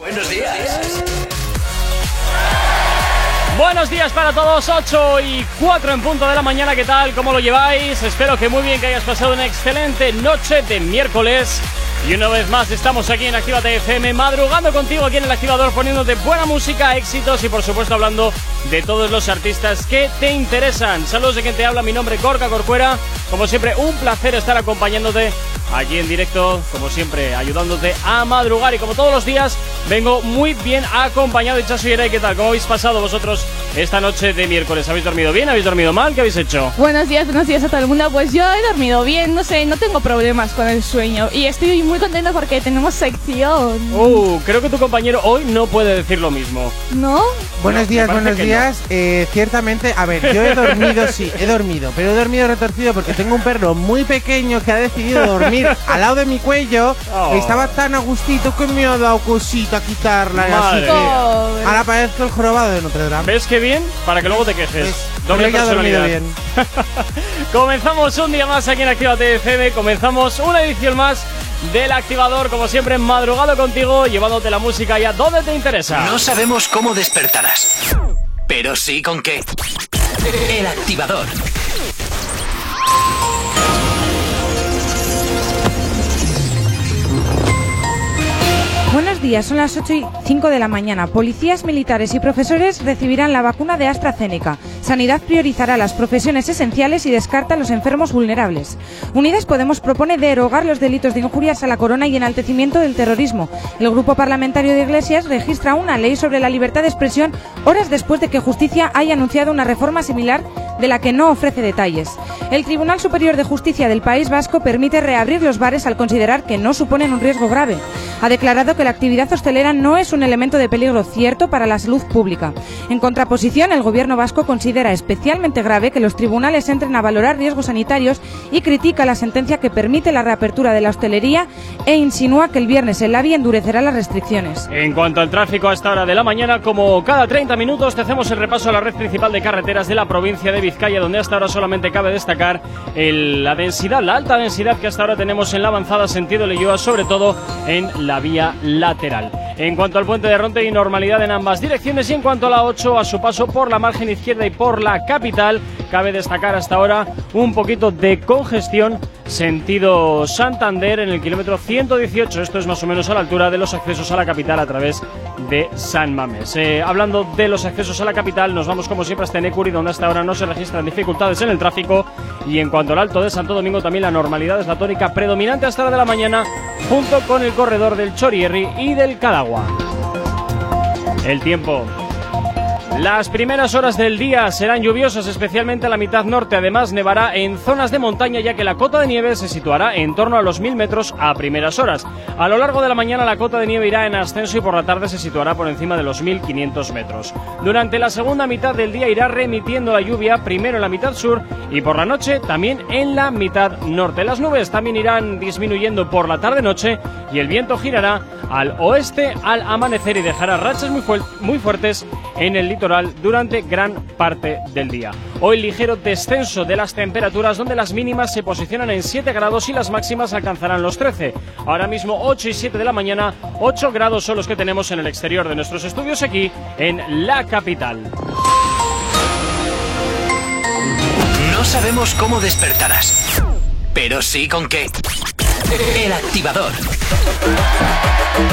Buenos días. Buenos días para todos, 8 y 4 en punto de la mañana, ¿qué tal? ¿Cómo lo lleváis? Espero que muy bien, que hayas pasado una excelente noche de miércoles. Y una vez más estamos aquí en Actívate FM, madrugando contigo aquí en el activador, poniéndote buena música, éxitos y por supuesto hablando de todos los artistas que te interesan. Saludos de quien te habla, mi nombre es Gorka Corcuera. Como siempre, un placer estar acompañándote aquí en directo, como siempre, ayudándote a madrugar. Y como todos los días, vengo muy bien acompañado. Y Chaso y ¿qué tal? ¿Cómo habéis pasado vosotros esta noche de miércoles? ¿Habéis dormido bien? ¿Habéis dormido mal? ¿Qué habéis hecho? Buenos días, buenos días a todo el mundo. Pues yo he dormido bien, no sé, no tengo problemas con el sueño. Y estoy muy contento porque tenemos sección. Uh, creo que tu compañero hoy no puede decir lo mismo. ¿No? Buenos días, buenos días. Eh, ciertamente, a ver, yo he dormido, sí, he dormido, pero he dormido retorcido porque tengo un perro muy pequeño que ha decidido dormir al lado de mi cuello. Oh. Estaba tan a gustito que me ha dado cosita quitarla. y así que ahora parezco el jorobado de Notre Dame. ¿Ves qué bien? Para que luego te quejes. Pues, Doble creo que ha dormido personalidad. bien. Comenzamos un día más aquí en Actívate FM. Comenzamos una edición más del activador, como siempre, madrugado contigo, llevándote la música ya donde te interesa. No sabemos cómo despertarás, pero sí con qué. El activador. Días, son las 8 y 5 de la mañana. Policías, militares y profesores recibirán la vacuna de AstraZeneca. Sanidad priorizará las profesiones esenciales y descarta a los enfermos vulnerables. Unidas Podemos propone derogar los delitos de injurias a la corona y enaltecimiento del terrorismo. El grupo parlamentario de Iglesias registra una ley sobre la libertad de expresión horas después de que Justicia haya anunciado una reforma similar de la que no ofrece detalles. El Tribunal Superior de Justicia del País Vasco permite reabrir los bares al considerar que no suponen un riesgo grave. Ha declarado que la actividad hostelera no es un elemento de peligro cierto para la salud pública. En contraposición, el gobierno vasco considera especialmente grave que los tribunales entren a valorar riesgos sanitarios y critica la sentencia que permite la reapertura de la hostelería e insinúa que el viernes el AVI endurecerá las restricciones. En cuanto al tráfico a esta hora de la mañana, como cada 30 minutos, te hacemos el repaso a la red principal de carreteras de la provincia de Vizcaya, donde hasta ahora solamente cabe destacar el- la densidad, la alta densidad que hasta ahora tenemos en la avanzada sentido Leyoa, sobre todo en la vía lateral. En cuanto al puente de Ronte y normalidad en ambas direcciones y en cuanto a la 8 a su paso por la margen izquierda y por la capital, cabe destacar hasta ahora un poquito de congestión sentido Santander en el kilómetro 118. Esto es más o menos a la altura de los accesos a la capital a través de San Mames. Eh, hablando de los accesos a la capital, nos vamos como siempre hasta Necuri, donde hasta ahora no se registran dificultades en el tráfico. Y en cuanto al Alto de Santo Domingo, también la normalidad es la tónica predominante hasta la de la mañana, junto con el corredor del Chorierri y del Cadagua. El tiempo. Las primeras horas del día serán lluviosas, especialmente a la mitad norte. Además, nevará en zonas de montaña, ya que la cota de nieve se situará en torno a los 1000 metros a primeras horas. A lo largo de la mañana, la cota de nieve irá en ascenso y por la tarde se situará por encima de los 1500 metros. Durante la segunda mitad del día irá remitiendo la lluvia, primero en la mitad sur y por la noche también en la mitad norte. Las nubes también irán disminuyendo por la tarde-noche y el viento girará al oeste al amanecer y dejará rachas muy, fuer- muy fuertes en el durante gran parte del día. Hoy ligero descenso de las temperaturas donde las mínimas se posicionan en 7 grados y las máximas alcanzarán los 13. Ahora mismo 8 y 7 de la mañana, 8 grados son los que tenemos en el exterior de nuestros estudios aquí en la capital. No sabemos cómo despertarás, pero sí con qué. El activador.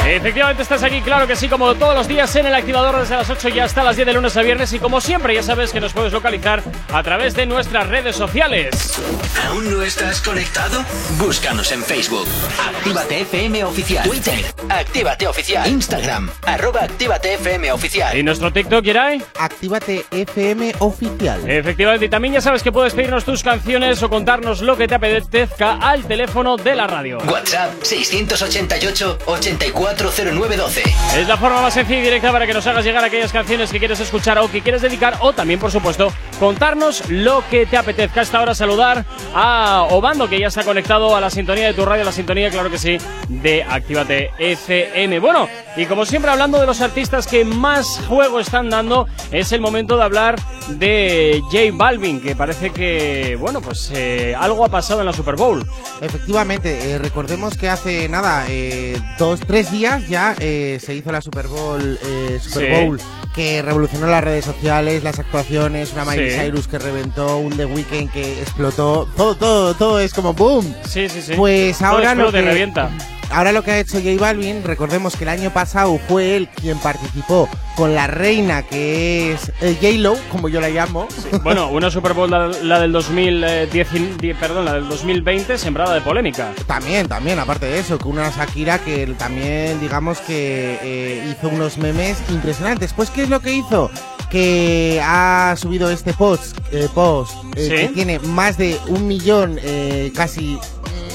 Efectivamente estás aquí, claro que sí, como todos los días en el activador desde las 8 y hasta las 10 de lunes a viernes y como siempre ya sabes que nos puedes localizar a través de nuestras redes sociales. ¿Aún no estás conectado? Búscanos en Facebook. Actívate FM Oficial. Twitter. Actívate Oficial. Instagram. Arroba Actívate FM Oficial. ¿Y nuestro TikTok, Irai? Actívate FM oficial. Efectivamente, y también ya sabes que puedes pedirnos tus canciones o contarnos lo que te apetezca al teléfono de la radio. WhatsApp 688 840912. Es la forma más sencilla y directa para que nos hagas llegar aquellas canciones que quieres escuchar o que quieres dedicar o también, por supuesto, contarnos lo que te apetezca. Hasta ahora saludar a Obando, que ya está conectado a la sintonía de tu radio, la sintonía, claro que sí, de Actívate FM. Bueno, y como siempre hablando de los artistas que más juego están dando, es el momento de hablar de J Balvin, que parece que, bueno, pues eh, algo ha pasado en la Super Bowl. Efectivamente, eh, recordemos que hace nada, eh, dos, tres días ya eh, se hizo la Super Bowl, eh, Super Sí. Bowl que revolucionó las redes sociales, las actuaciones, una Miley Sí. Cyrus que reventó, un The Weeknd que explotó, todo, todo, todo es como boom. Sí, sí, sí. Pues Todo ahora lo que, revienta. Ahora lo que ha hecho J Balvin, recordemos que el año pasado fue él quien participó con la reina que es eh, J-Lo, como yo la llamo. Bueno, una Super Bowl, la, la del 2010, die- perdón, la del 2020, sembrada de polémica. También, también, aparte de eso, que una Shakira que también, digamos que eh, hizo unos memes impresionantes. Pues, ¿qué es lo que hizo? Que ha subido este post, eh, post eh, Sí. que tiene más de un millón, eh, casi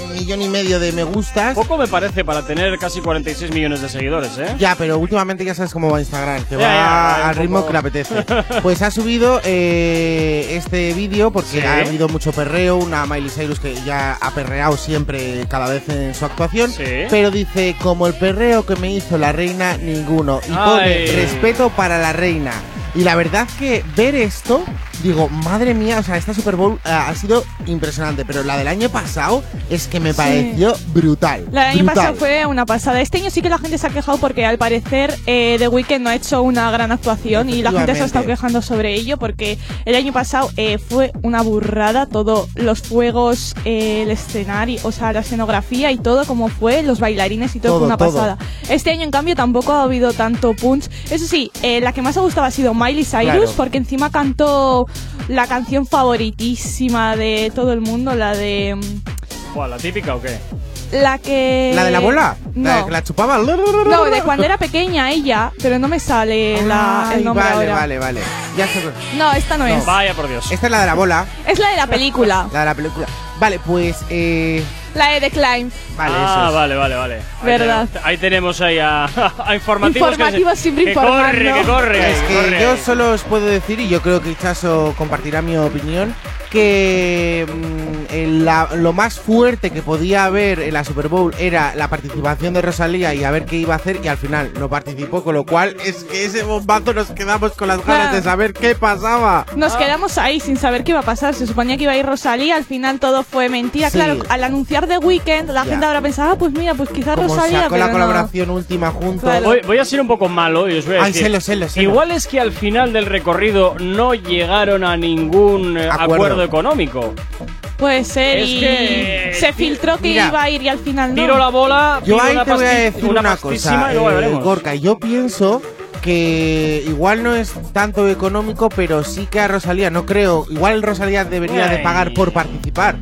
un millón y medio de me gustas. Poco me parece para tener casi 46 millones de seguidores, ¿eh? Ya, pero últimamente ya sabes cómo va Instagram, que Ya, va ya, al ritmo poco. que le apetece. Pues ha subido eh, este vídeo porque Sí. ha habido mucho perreo, una Miley Cyrus que ya ha perreado siempre cada vez en su actuación, Sí. pero dice, como el perreo que me hizo la reina, ninguno. Y pone Ay. respeto para la reina. Y la verdad que ver esto, digo, madre mía, o sea, esta Super Bowl ah, ha sido impresionante, pero la del año pasado es que me pareció brutal. La del año brutal. pasado fue una pasada. Este año sí que la gente se ha quejado porque al parecer eh, The Weeknd no ha hecho una gran actuación y la gente se ha estado quejando sobre ello porque el año pasado eh, fue una burrada todo, los fuegos, eh, el escenario, o sea, la escenografía y todo como fue, los bailarines y todo, Todo, fue una todo. pasada. Este año en cambio tampoco ha habido tanto punch. Eso sí, eh, la que más ha gustado ha sido Miley Cyrus Claro. porque encima cantó la canción favoritísima de todo el mundo, la de... mm, Buah, ¿La típica o qué? La que... ¿La de la bola? ¿La de No. que la chupaba? No, de cuando era pequeña ella, pero no me sale la, Ay, el nombre vale, ahora. vale, vale. Ya sé. No, esta no, es. Vaya por Dios. Esta es la de la bola, Es la de la película. la de la película. Vale, pues, eh. La de The Climb. Vale, ah, eso es. vale, vale, vale. Ahí Verdad. tenemos- ahí tenemos ahí a, a informativos. que Informativos se- siempre que informando. corre, que corre. Es que que corre. yo solo os puedo decir, y yo creo que Chaso compartirá mi opinión, que mm, la- lo más fuerte que podía haber en la Super Bowl era la participación de Rosalía y a ver qué iba a hacer, y al final no participó, con lo cual es que ese bombazo nos quedamos con las ganas Claro. de saber qué pasaba. Nos Ah. quedamos ahí sin saber qué iba a pasar. Se suponía que iba a ir Rosalía, al final todo fue mentira. Sí. Claro, al anunciar The Weeknd, la Ya. gente habrá pensado, ah, pues mira, pues quizás Como Rosalía, sacó pero la no. colaboración última juntos. Claro. Voy, voy a ser un poco malo y os voy a Ay, decir. Igual es que al final del recorrido no llegaron a ningún eh, Acuerdo. acuerdo económico. Puede ser Es y que- se filtró que Mira, iba a ir y al final no. Tiro la bola, Yo ahí una te voy a decir una, cosa, y luego eh. Gorka. Yo pienso que igual no es tanto económico, pero sí que a Rosalía, no creo, igual Rosalía debería de pagar por participar.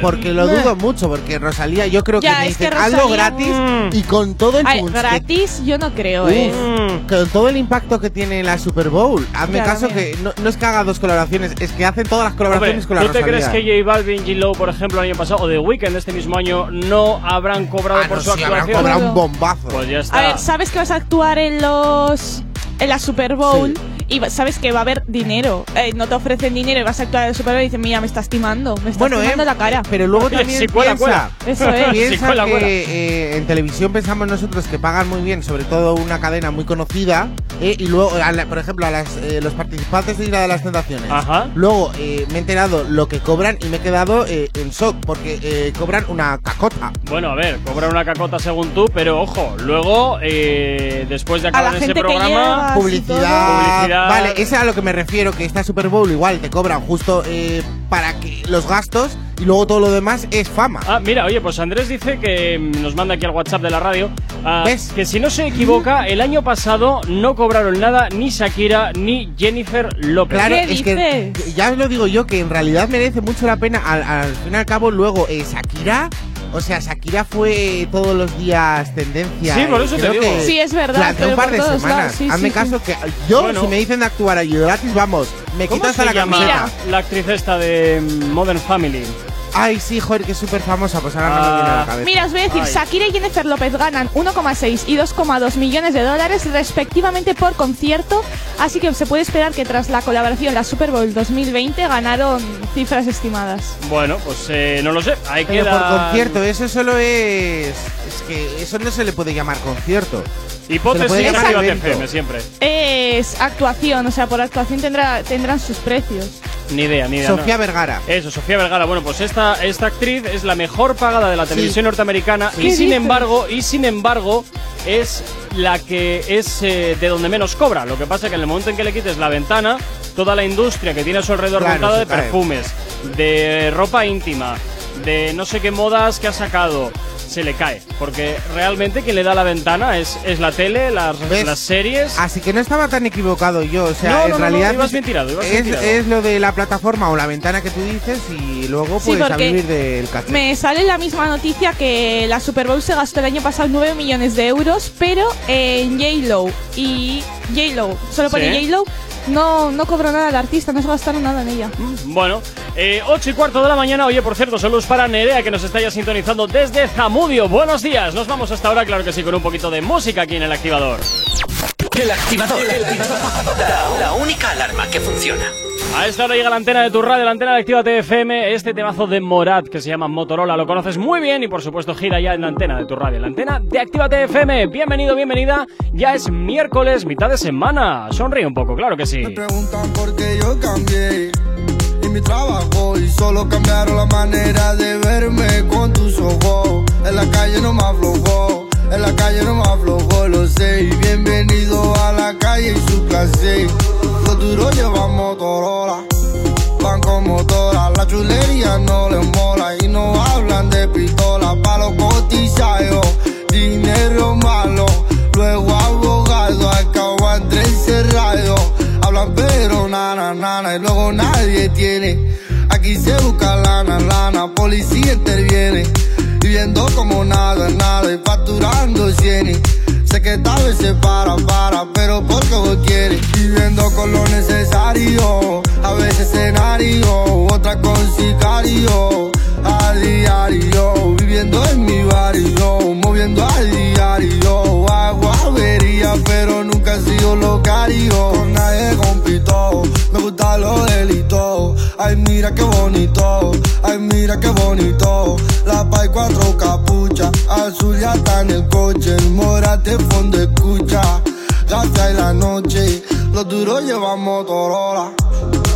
Porque lo dudo mucho, porque Rosalía yo creo que me es que dicen hazlo gratis Mm. y con todo el Ay, que- gratis yo no creo, Uf, eh. Con todo el impacto que tiene la Super Bowl. Hazme Ya, caso mira. que no, no es que haga dos colaboraciones, es que hacen todas las Hombre, colaboraciones con la ¿tú te Rosalía. crees que J Balvin, J Lo, por ejemplo, el año pasado, o The Weeknd este mismo año, no habrán cobrado Ah, por no, su sí, habrán actuación? cobrado un bombazo. Pues ya está. A ver, sabes que vas a actuar en los en la Super Bowl y sabes que va a haber dinero. Eh, no te ofrecen dinero y vas a actuar en la Super Bowl y dicen, mira, me estás timando, me estás Bueno, eh, la cara. pero luego también cuela, piensa, cuela. Eso es. Piensa cuela, que cuela. eh, en televisión pensamos nosotros que pagan muy bien, sobre todo una cadena muy conocida, eh, y luego, a la- por ejemplo, a las, eh, los participantes de Isla de las Tentaciones. Ajá. Luego eh, me he enterado lo que cobran y me he quedado eh, en shock, porque eh, cobran una cacota. Bueno, a ver, cobra una cacota según tú, pero ojo, luego, eh, después de acabar ese programa, Así Publicidad, Publicidad. Vale, ese es a lo que me refiero, que esta Super Bowl igual te cobran justo eh, para que los gastos y luego todo lo demás es fama. Ah, mira, oye, pues Andrés dice que mm, nos manda aquí al WhatsApp de la radio ah, ¿Ves? que si no se equivoca, el año pasado no cobraron nada ni Shakira ni Jennifer López. Claro, ¿Qué es que ya os lo digo yo que en realidad merece mucho la pena. Al, al fin y al cabo, luego eh, Shakira, o sea, Shakira fue todos los días tendencia. Sí, por eh, eso te digo. que Sí, es verdad, durante pero un par de semanas. lados, sí, Hazme sí, caso que yo, Bueno. si me dicen de actuar allí gratis, vamos, me ¿Cómo quitas se hasta la llama camiseta. la actriz esta de Modern Family? Ay, sí, joder, que es súper famosa, pues ahora no me Ah. viene a la cabeza. Mira, os voy a decir, Ay. Shakira y Jennifer López ganan 1,6 y 2,2 millones de dólares respectivamente por concierto, así que se puede esperar que tras la colaboración la Super Bowl 2020 ganaron cifras estimadas. Bueno, pues eh, no lo sé. Ahí Pero queda. por concierto, eso solo es. Es que eso no se le puede llamar concierto. Hipótesis. FM siempre. Es actuación, o sea, por actuación tendrá, tendrán sus precios. Ni idea, ni idea. Sofía no. Vergara. Eso, Sofía Vergara. Bueno, pues esta, esta actriz es la mejor pagada de la televisión norteamericana y ¿Qué sin dices? embargo, y sin embargo, es la que es eh, de donde menos cobra. Lo que pasa es que en el momento en que le quites la ventana, toda la industria que tiene a su alrededor Claro, montada de perfumes, de ropa íntima, de no sé qué modas que ha sacado, se le cae. Porque realmente quien le da la ventana es, es la tele, las, ¿Ves? las series. Así que no estaba tan equivocado yo. O sea, No, no, en no, no, realidad ibas bien tirado, ibas bien es, tirado. es lo de la plataforma o la ventana que tú dices y luego Sí, puedes a vivir del caché. Me sale la misma noticia que la Super Bowl se gastó el año pasado 9 millones de euros, pero en J-Lo y J-Lo, solo pone Sí. J-Lo, no, no cobró nada el artista, no se gastaron nada en ella. Bueno, eh, 8 y cuarto de la mañana. Oye, por cierto, saludos para Nerea que nos está ya sintonizando desde Zamudio. Buenos días. Nos vamos hasta ahora, claro que sí, con un poquito de música aquí en el activador. El activador. La, la única alarma que funciona. A esta hora llega la antena de tu radio, la antena de Activa TFM, este temazo de Morat que se llama Motorola. Lo conoces muy bien y por supuesto gira ya en la antena de tu radio, la antena de Activa TFM. Bienvenido, bienvenida. Ya es miércoles, mitad de semana. Sonríe un poco, claro que sí. Me preguntan por qué yo cambié y mi trabajo y solo cambiaron la manera de verme con tus ojos. En la calle no me aflojó, en la calle no me aflojó, lo sé. Bienvenido a la calle y su clase. Los duros llevan Motorola, van con motora. La chulería no les mola y no hablan de pistola. Pa' los cotizados, dinero malo. Luego abogado, acabo entre encerrado. Hablan pero nana, nana, y luego nadie tiene. Aquí se busca lana, lana, policía interviene. Viviendo como nada, nada y facturando cienes. Sé que tal vez se para, para, pero porque vos quieres. Viviendo con lo necesario, a veces escenario, otra con sicario. A diario, viviendo en mi barrio, moviendo a diario. Hago avería, pero nunca he sido locario. Con nadie compito, me gusta lo delito. Ay, mira qué bonito, ay, mira qué bonito. La pa' y cuatro capuchas, azul ya está en el coche. El morate fondo escucha, gasta en la noche. Los duros llevan Motorola.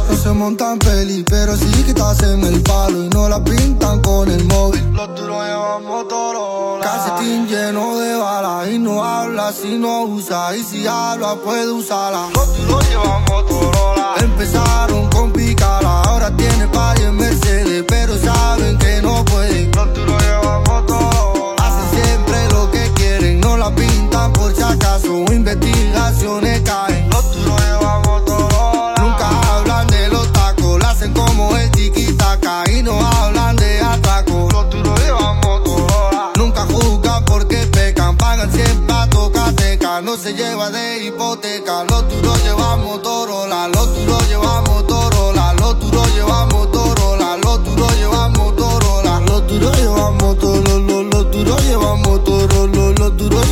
No se montan peli, pero sí que estás en el palo y no la pintan con el móvil. Los duros llevan Motorola. Calcetín lleno de balas y no habla si no usa. Y si habla puede usarla. Los duros llevan Motorola. Empezaron picala, ahora tiene par en Mercedes, pero saben que no pueden. Los duros llevan Motorola. Hacen siempre lo que quieren, no la pintan por si acaso. Investigaciones caen. Los duros llevan Motorola. Nunca hablan de los tacos, la hacen como el tiki-taka y no hablan de atraco. Los duros llevan Motorola. Nunca juzgan porque pecan, pagan siempre a tocateca. No se lleva de hipoteca. Los duros llevan Motorola, los duros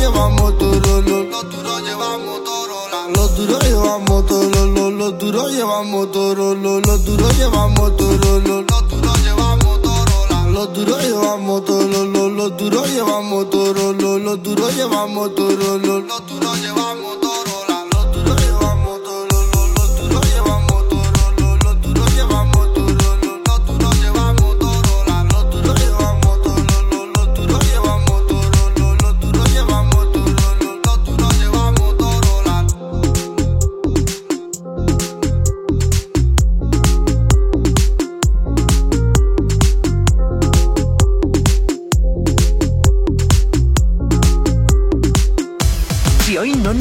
llevamos todo, los duros llevamos Torola. Los duros llevamos todo, los duros llevamos Torola. Los duros llevamos Torola. Los duros llevamos Torola. Los duros llevamos Torola. Los duros llevamos Torola. Los duros llevamos Torola. Los duros llevamos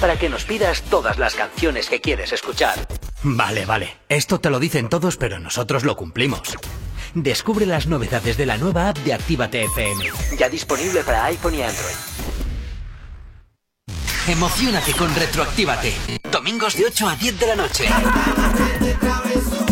Para que nos pidas todas las canciones que quieres escuchar. Vale, vale. Esto te lo dicen todos, pero nosotros lo cumplimos. Descubre las novedades de la nueva app de Actívate FM. Ya disponible para iPhone y Android. Emocionate con Retroactívate. Domingos de 8 a 10 de la noche.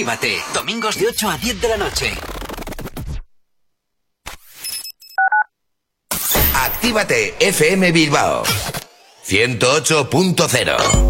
Retroactívate. Domingos de 8 a 10 de la noche. Actívate FM Bilbao 108.0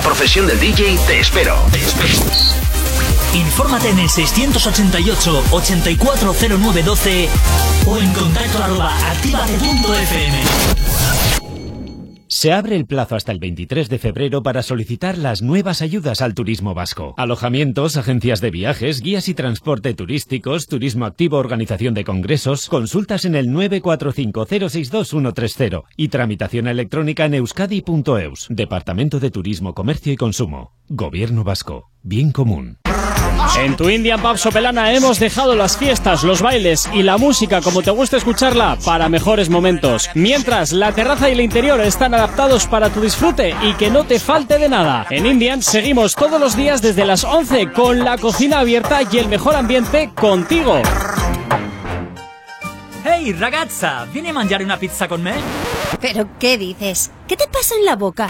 profesión del DJ, te espero. Te espero. Infórmate en el 688 840912 o en contacto arroba activate.fm. Se abre el plazo hasta el 23 de febrero para solicitar las nuevas ayudas al turismo vasco. Alojamientos, agencias de viajes, guías y transporte turísticos, turismo activo, organización de congresos, consultas en el 945062130 y tramitación electrónica en euskadi.eus. Departamento de Turismo, Comercio y Consumo. Gobierno Vasco. Bien común. En tu Indian Pub Sopelana hemos dejado las fiestas, los bailes y la música como te gusta escucharla para mejores momentos. Mientras la terraza y el interior están adaptados para tu disfrute y que no te falte de nada. En Indian seguimos todos los días desde las 11 con la cocina abierta y el mejor ambiente contigo. Hey ragazza, ¿viene a mangiare una pizza con me? ¿Pero qué dices? ¿Qué te pasa en la boca?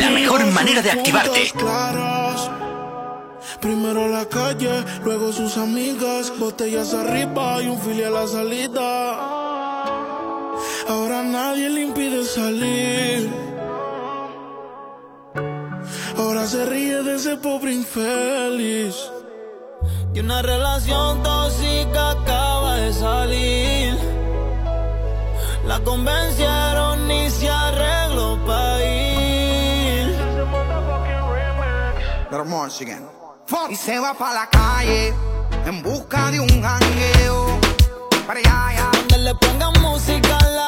La mejor manera de activarte. Primero la calle, luego sus amigas, botellas arriba y un fili a la salida. Ahora nadie le impide salir. Ahora se ríe de ese pobre infeliz. Y una relación tóxica acaba de salir. La convencieron Y se va para la calle en busca de un jangueo. Para allá, allá. Donde le pongan música, la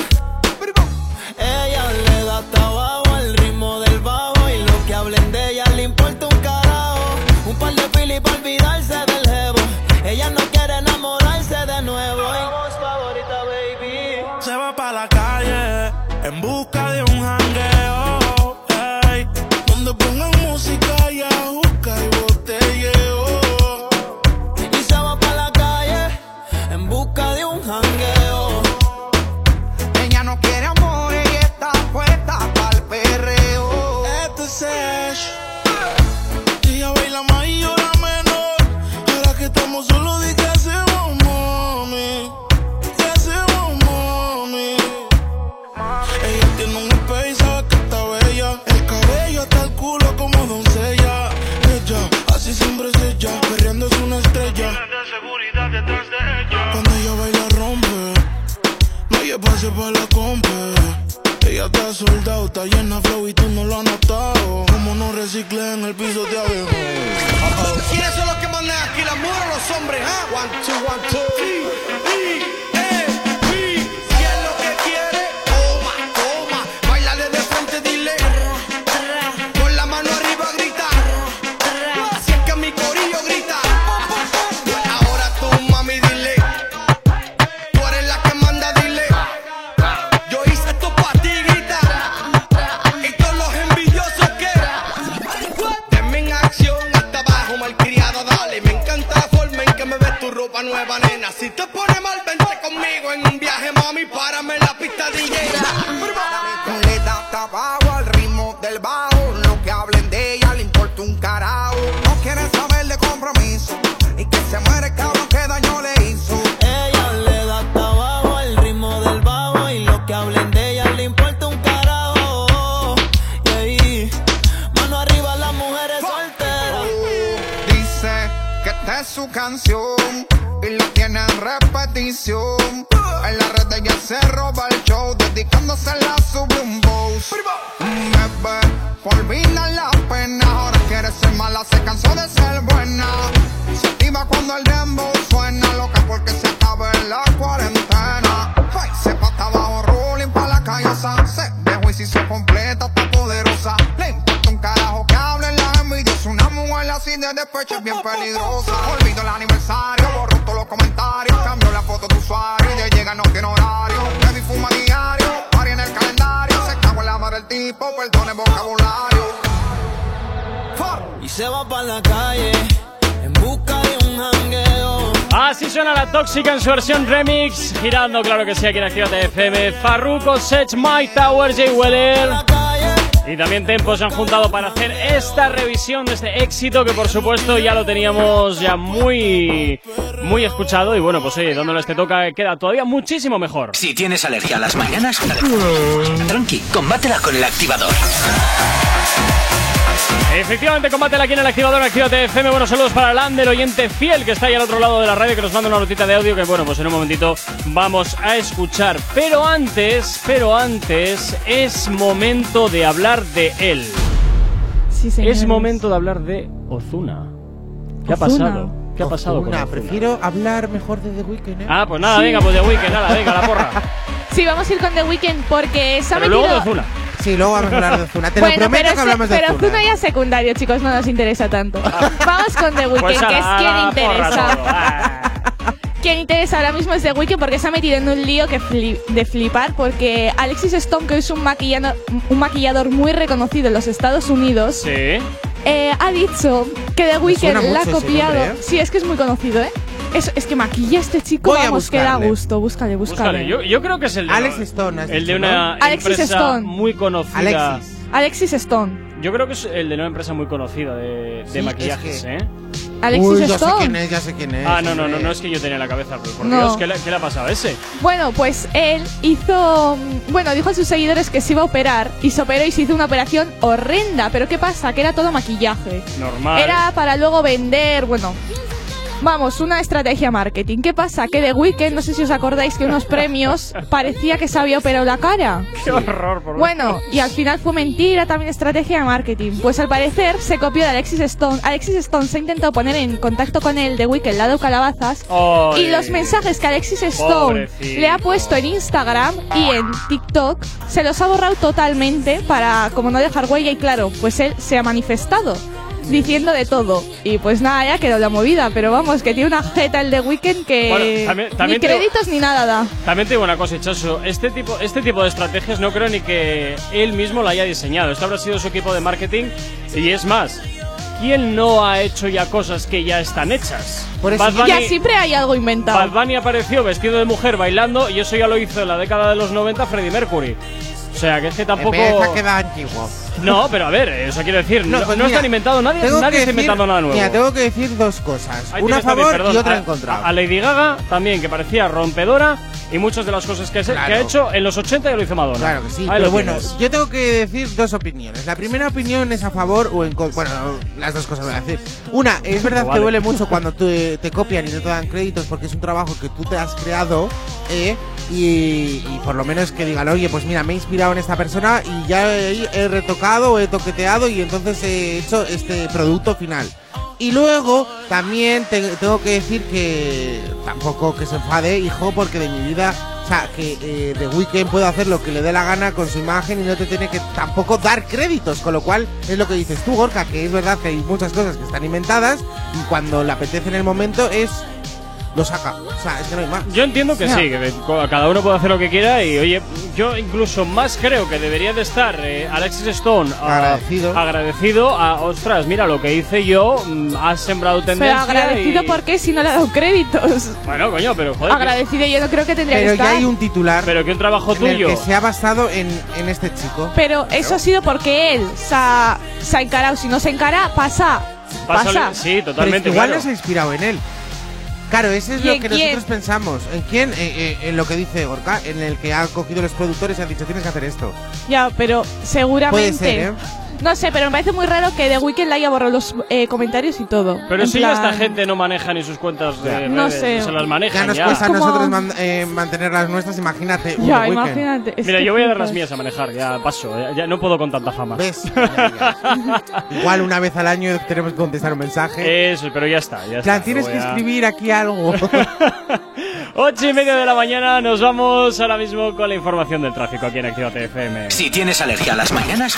De despecho es bien peligrosa. Olvido el aniversario, borro todos los comentarios. Cambio la foto de usuario y de llega no tiene horario. Me fuma diario, pari en el calendario. Se cago en la madre del tipo, perdone vocabulario. Y se va para la calle en busca de un jangueo. Así suena la tóxica en su versión remix, girando, claro que sí, aquí en Actívate FM. Farruko, Sech, Mike Tower, Jay Weller. Y también Tempo se han juntado para hacer esta revisión de este éxito que por supuesto ya lo teníamos ya muy muy escuchado y bueno pues oye dándole este toca queda todavía muchísimo mejor. Si tienes alergia a las mañanas, tranqui, combátela con el activador. Efectivamente, combátela aquí en el activador Actívate FM. Bueno, saludos para Alan, el oyente fiel que está ahí al otro lado de la radio, que nos manda una notita de audio que, bueno, pues en un momentito vamos a escuchar. Pero antes, pero antes, es momento de hablar de él. Sí. Es momento de hablar de Ozuna. ¿Qué ha pasado? ¿Qué ha pasado con Ozuna, prefiero hablar mejor de The Weeknd. ¿eh? Ah, pues nada, Sí. venga, pues de Weekend, nada, venga, la porra. Sí, vamos a ir con The Weeknd porque se ha Pero metido. luego de Ozuna. Sí, luego vamos a hablar de Ozuna. Te lo bueno, prometo pero, que hablamos de pero Ozuna. Ya es secundario, chicos, no nos interesa tanto. Vamos con The Weeknd, Pues que es quien porra interesa. Ah. Quien interesa ahora mismo es The Weeknd porque se ha metido en un lío que fli- de flipar porque Alexis Stone, que es un maquillador, un maquillador muy reconocido en los Estados Unidos, Sí. Eh, ha dicho que The Weeknd la ha copiado. nombre, ¿eh? Sí, es que es muy conocido, ¿eh? Es, es que maquilla a este chico, Voy a vamos, que da gusto. Búscale, búscale. Búscale, yo, yo creo que es el de, Alex Stone, has el de dicho, una ¿no? Alexis empresa Stone. muy conocida. Alexis. Alexis Stone. Yo creo que es el de una empresa muy conocida de, de Sí, maquillajes, es que- ¿eh? Alexis Uy, ya sé Stone. quién es, ya sé quién es. Ah, no, no, no, no es que yo tenía en la cabeza, pero por No. Dios, ¿qué le, qué le ha pasado a ese? Bueno, pues él hizo. Bueno, dijo a sus seguidores que se iba a operar y se operó y se hizo una operación horrenda. Pero ¿qué pasa? Que era todo maquillaje. Normal. Era para luego vender, bueno. Vamos, una estrategia marketing. ¿Qué pasa? Que The Weeknd, no sé si os acordáis que unos premios parecía que se había operado la cara. Qué horror, por Bueno, y al final fue mentira, también estrategia de marketing. Pues al parecer se copió de Alexis Stone. Alexis Stone se ha intentado poner en contacto con él de Weekend, lado calabazas. Y los mensajes que Alexis Stone Pobrecito. le ha puesto en Instagram y en TikTok se los ha borrado totalmente para como no dejar huella y claro, pues él se ha manifestado diciendo de todo. Y pues nada, ya quedó la movida, pero vamos, que tiene una jeta el de Weekend que Bueno, también- también ni te- créditos ni nada da. También te digo una cosa, Chaso. Este tipo, este tipo de estrategias no creo ni que él mismo lo haya diseñado. Esto habrá sido su equipo de marketing. Y es más, ¿quién no ha hecho ya cosas que ya están hechas? Por eso Bunny, Ya siempre hay algo inventado. Bad Bunny apareció vestido de mujer bailando y eso ya lo hizo en la década de los 90 Freddie Mercury. O sea, que es que tampoco... Empieza a quedar antiguo. No, pero a ver, eso quiero decir, no, pues no mira, están inventando nadie, nadie está inventando nada nuevo. Mira, tengo que decir dos cosas. Ahí una a también, favor perdón, y otra a- en contra. A, Lady Gaga también, que parecía rompedora, y muchas de las cosas que, se- Claro. que ha hecho en los 80 ya lo hizo Madonna. Claro que sí, Ahí pero bueno, tienes. yo tengo que decir dos opiniones. La primera opinión es a favor o en contra. Bueno, las dos cosas voy a decir. Una, es verdad Vale. que duele mucho cuando te, te copian y no te dan créditos porque es un trabajo que tú te has creado, ¿eh? Y, y por lo menos que digan, oye, pues mira, me he inspirado en esta persona y ya he, he retocado, he toqueteado y entonces he hecho este producto final. Y luego también te- tengo que decir que tampoco que se enfade, hijo, porque de mi vida, o sea, que eh, The Weeknd puede hacer lo que le dé la gana con su imagen y no te tiene que tampoco dar créditos, con lo cual es lo que dices tú, Gorka, que es verdad que hay muchas cosas que están inventadas y cuando le apetece en el momento es lo saca, o sea, es que no hay más. Yo entiendo que Ya. sí, que cada uno puede hacer lo que quiera y oye, yo incluso más creo que debería de estar eh, Alexis Stone ah, Agradecido. agradecido a, ostras, mira lo que hice yo, mm, has sembrado Pero tendencia agradecido y- porque si no le ha dado créditos. Bueno, coño, pero joder, que- Agradecido yo no creo que tendría Pero que ya estar. hay un titular pero que un trabajo en el tuyo. que se ha basado en, en este chico. Pero eso ha sido porque él se ha, se ha encarado. Si no se encara, pasa. Pasa- Pasa. Sí, Pero totalmente. igual claro. no se ha inspirado en él. Claro, ese es ¿Y lo que quién? nosotros pensamos. ¿En quién? Eh, eh, en lo que dice Gorka, en el que ha cogido los productores y ha dicho tienes que hacer esto. Ya, pero seguramente. Puede ser, ¿eh? No sé, pero me parece muy raro que The Weeknd le haya borrado los eh, comentarios y todo. Pero si plan- esta gente no maneja ni sus cuentas de No redes, sé. se las manejan Ya nos ya. cuesta a nosotros man- eh, mantener las nuestras, imagínate. Ya, imagínate. Mira, que yo voy a dar las mías a manejar, ya paso, ya, ya no puedo con tanta fama. ¿Ves? Igual una vez al año tenemos que contestar un mensaje. Eso, pero ya está, ya está. tienes que a- escribir aquí algo. Ocho y media de la mañana, nos vamos ahora mismo con la información del tráfico aquí en Activa TFM. Si tienes alergia a las mañanas,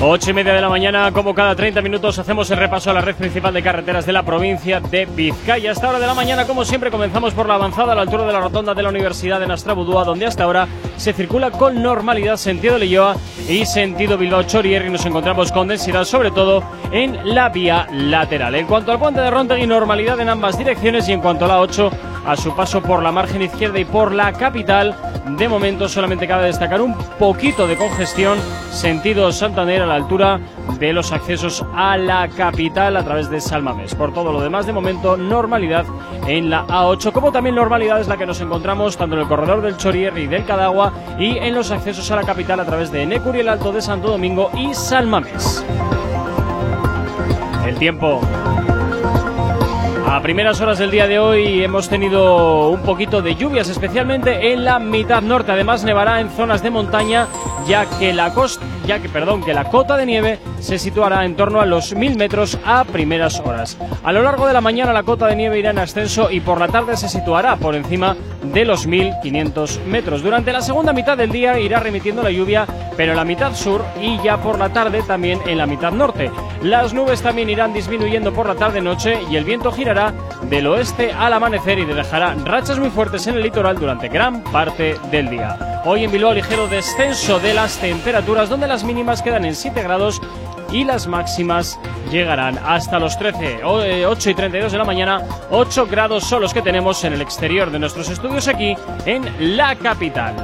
Ocho y media de la mañana, como cada 30 minutos, hacemos el repaso a la red principal de carreteras de la provincia de Vizcaya. Hasta hora de la mañana, como siempre, comenzamos por la avanzada a la altura de la rotonda de la Universidad de Nastrabudúa, donde hasta ahora se circula con normalidad sentido Leyoa y sentido Bilbao Chorier y nos encontramos con densidad, sobre todo en la vía lateral. En cuanto al puente de Rontegui, normalidad en ambas direcciones y en cuanto a la 8, a su paso por la margen izquierda y por la capital, de momento solamente cabe destacar un poquito de congestión sentido Santander a la altura de los accesos a la capital a través de Salmamés. Por todo lo demás, de momento, normalidad en la A8, como también normalidad es la que nos encontramos tanto en el corredor del Chorier y del Cadagua y en los accesos a la capital a través de Enecuri, el Alto de Santo Domingo y Salmamés. El tiempo. A primeras horas del día de hoy hemos tenido un poquito de lluvias, especialmente en la mitad norte. Además nevará en zonas de montaña, ya que la costa, ya que perdón, que la cota de nieve se situará en torno a los 1000 metros a primeras horas. A lo largo de la mañana la cota de nieve irá en ascenso y por la tarde se situará por encima de los 1500 metros. Durante la segunda mitad del día irá remitiendo la lluvia, pero en la mitad sur y ya por la tarde también en la mitad norte. Las nubes también irán disminuyendo por la tarde-noche y el viento girará del oeste al amanecer y dejará rachas muy fuertes en el litoral durante gran parte del día. Hoy en Bilbao ligero descenso de las temperaturas donde las mínimas quedan en 7 grados y las máximas llegarán hasta los 13, o, eh, 8 y 32 de la mañana. 8 grados son los que tenemos en el exterior de nuestros estudios aquí en la capital.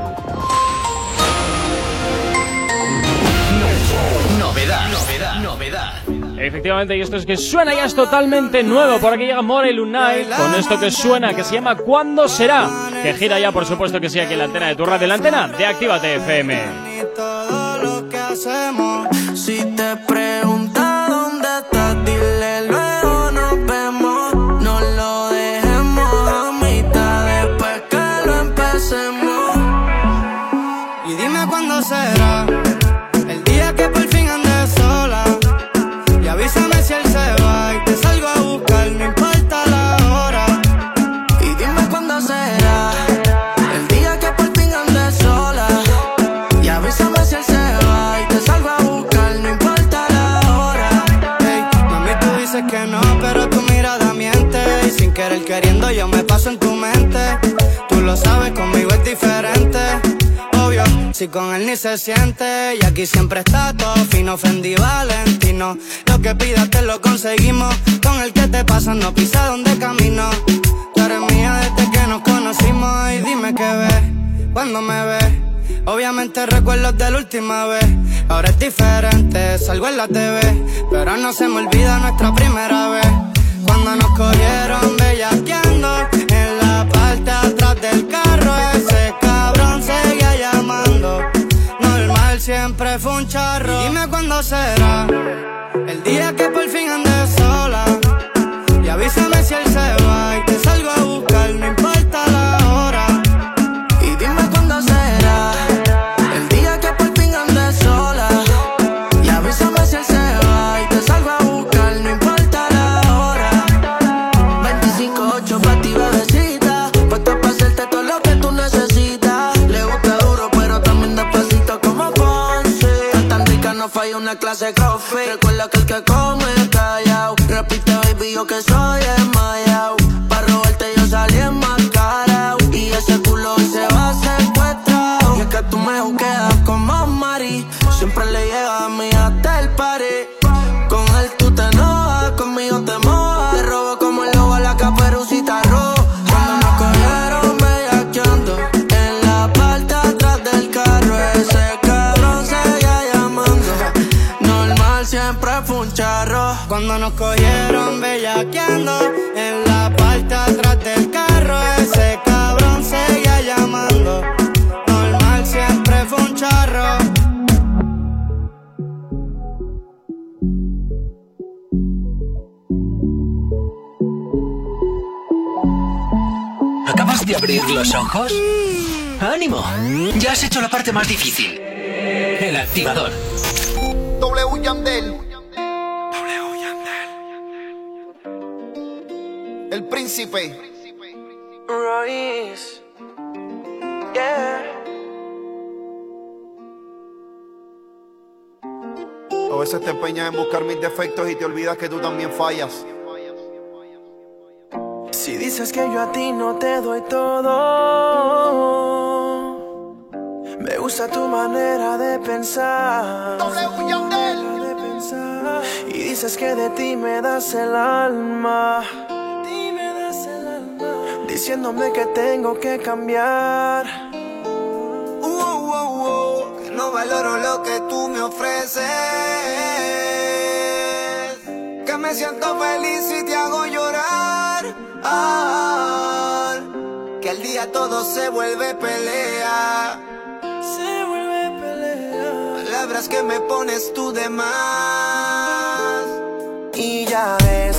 Novedad, novedad, novedad. Efectivamente, y esto es que suena ya es totalmente nuevo. Por aquí llega More Lunay con esto que suena, que se llama ¿Cuándo será? Que gira ya, por supuesto, que sí, aquí en la antena de tu radio, la antena de Actívate FM. será Si con él ni se siente Y aquí siempre está todo fino Fendi Valentino. Lo que pidas te lo conseguimos Con el que te pasa no pisa donde camino. Tú eres mía desde que nos conocimos Y dime qué ves Cuando me ves. Obviamente recuerdos de la última vez Ahora es diferente, salgo en la TV Pero no se me olvida nuestra primera vez. Cuando nos cogieron bellaqueando En la parte atrás del carro ese carro siempre fue un charro. Dime cuándo será el día que por fin andes sola. Y avísame si él se va. una clase crossfit. Recuerda que el que come callao. Repite, baby, yo que soy el mayao. nos cogieron bellaqueando en la parte atrás del carro. Ese cabrón seguía llamando. Normal siempre fue un charro. ¿Acabas de abrir los ojos? Mm. ¡Ánimo! Ya has hecho la parte más difícil. El activador. W Yandel. El príncipe. Royce. Yeah. A veces te empeñas en buscar mis defectos y te olvidas que tú también fallas. Si dices que yo a ti no te doy todo, me gusta tu manera de pensar. Y dices que de ti me das el alma diciéndome que tengo que cambiar. Uh, uh, uh, no valoro lo que tú me ofreces. Que me siento feliz y te hago llorar. Ah, que al día todo se vuelve pelea. Se vuelve pelea. Palabras que me pones tú de más. Y ya ves.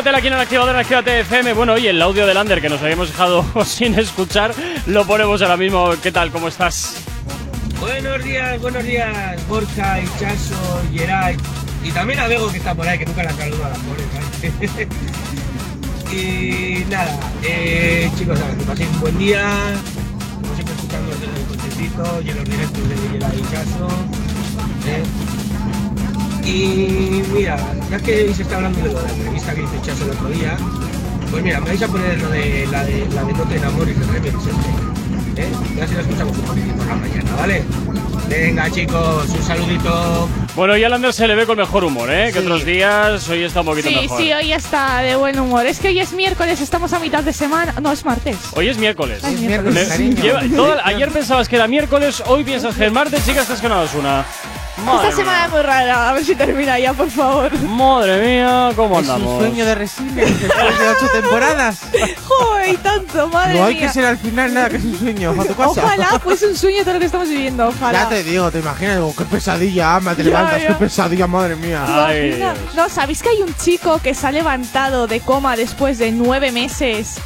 Aquí en el activador en Actívate FM. Bueno, y el audio de Lander que nos habíamos dejado sin escuchar, lo ponemos ahora mismo. ¿Qué tal? ¿Cómo estás? Buenos días, buenos días, Borja, Chaso, Geray y también a Bego que está por ahí, que nunca la saludo a las pobres. ¿vale? y nada, eh, chicos, nada, que paséis un buen día, como siempre escuchando el cochecito y en los directos de Geray y. ¿eh? Y mira, ya que se está hablando de lo de la entrevista que hizo Chaso el otro día, pues mira, me vais a poner lo de la de, la de No te enamores, el remix este. ¿eh? Ya si lo escuchamos un poquito por la mañana, ¿vale? Venga chicos, un saludito. Bueno, y a Lander se le ve con mejor humor, ¿eh? Que otros días, hoy está un poquito Sí, mejor. sí, hoy está de buen humor. Es que hoy es miércoles, estamos a mitad de semana. No, es martes. Hoy es miércoles. Es miércoles, cariño. lleva- toda- ayer pensabas que era miércoles, hoy piensas que es martes, chicas, estás que no Esta semana es muy rara, a ver si termina ya, por favor. Madre mía, ¿cómo Es un andamos? sueño de después de ocho temporadas. Joder, y tanto, madre No hay mía. que ser al final nada que es un sueño. ¿A tu casa? Ojalá fuese un sueño todo lo que estamos viviendo, ojalá. Ya te digo, te imaginas, digo, qué pesadilla, ama, te levantas, ya. qué pesadilla, madre mía. No, ¿sabéis que hay un chico que se ha levantado de coma después de nueve meses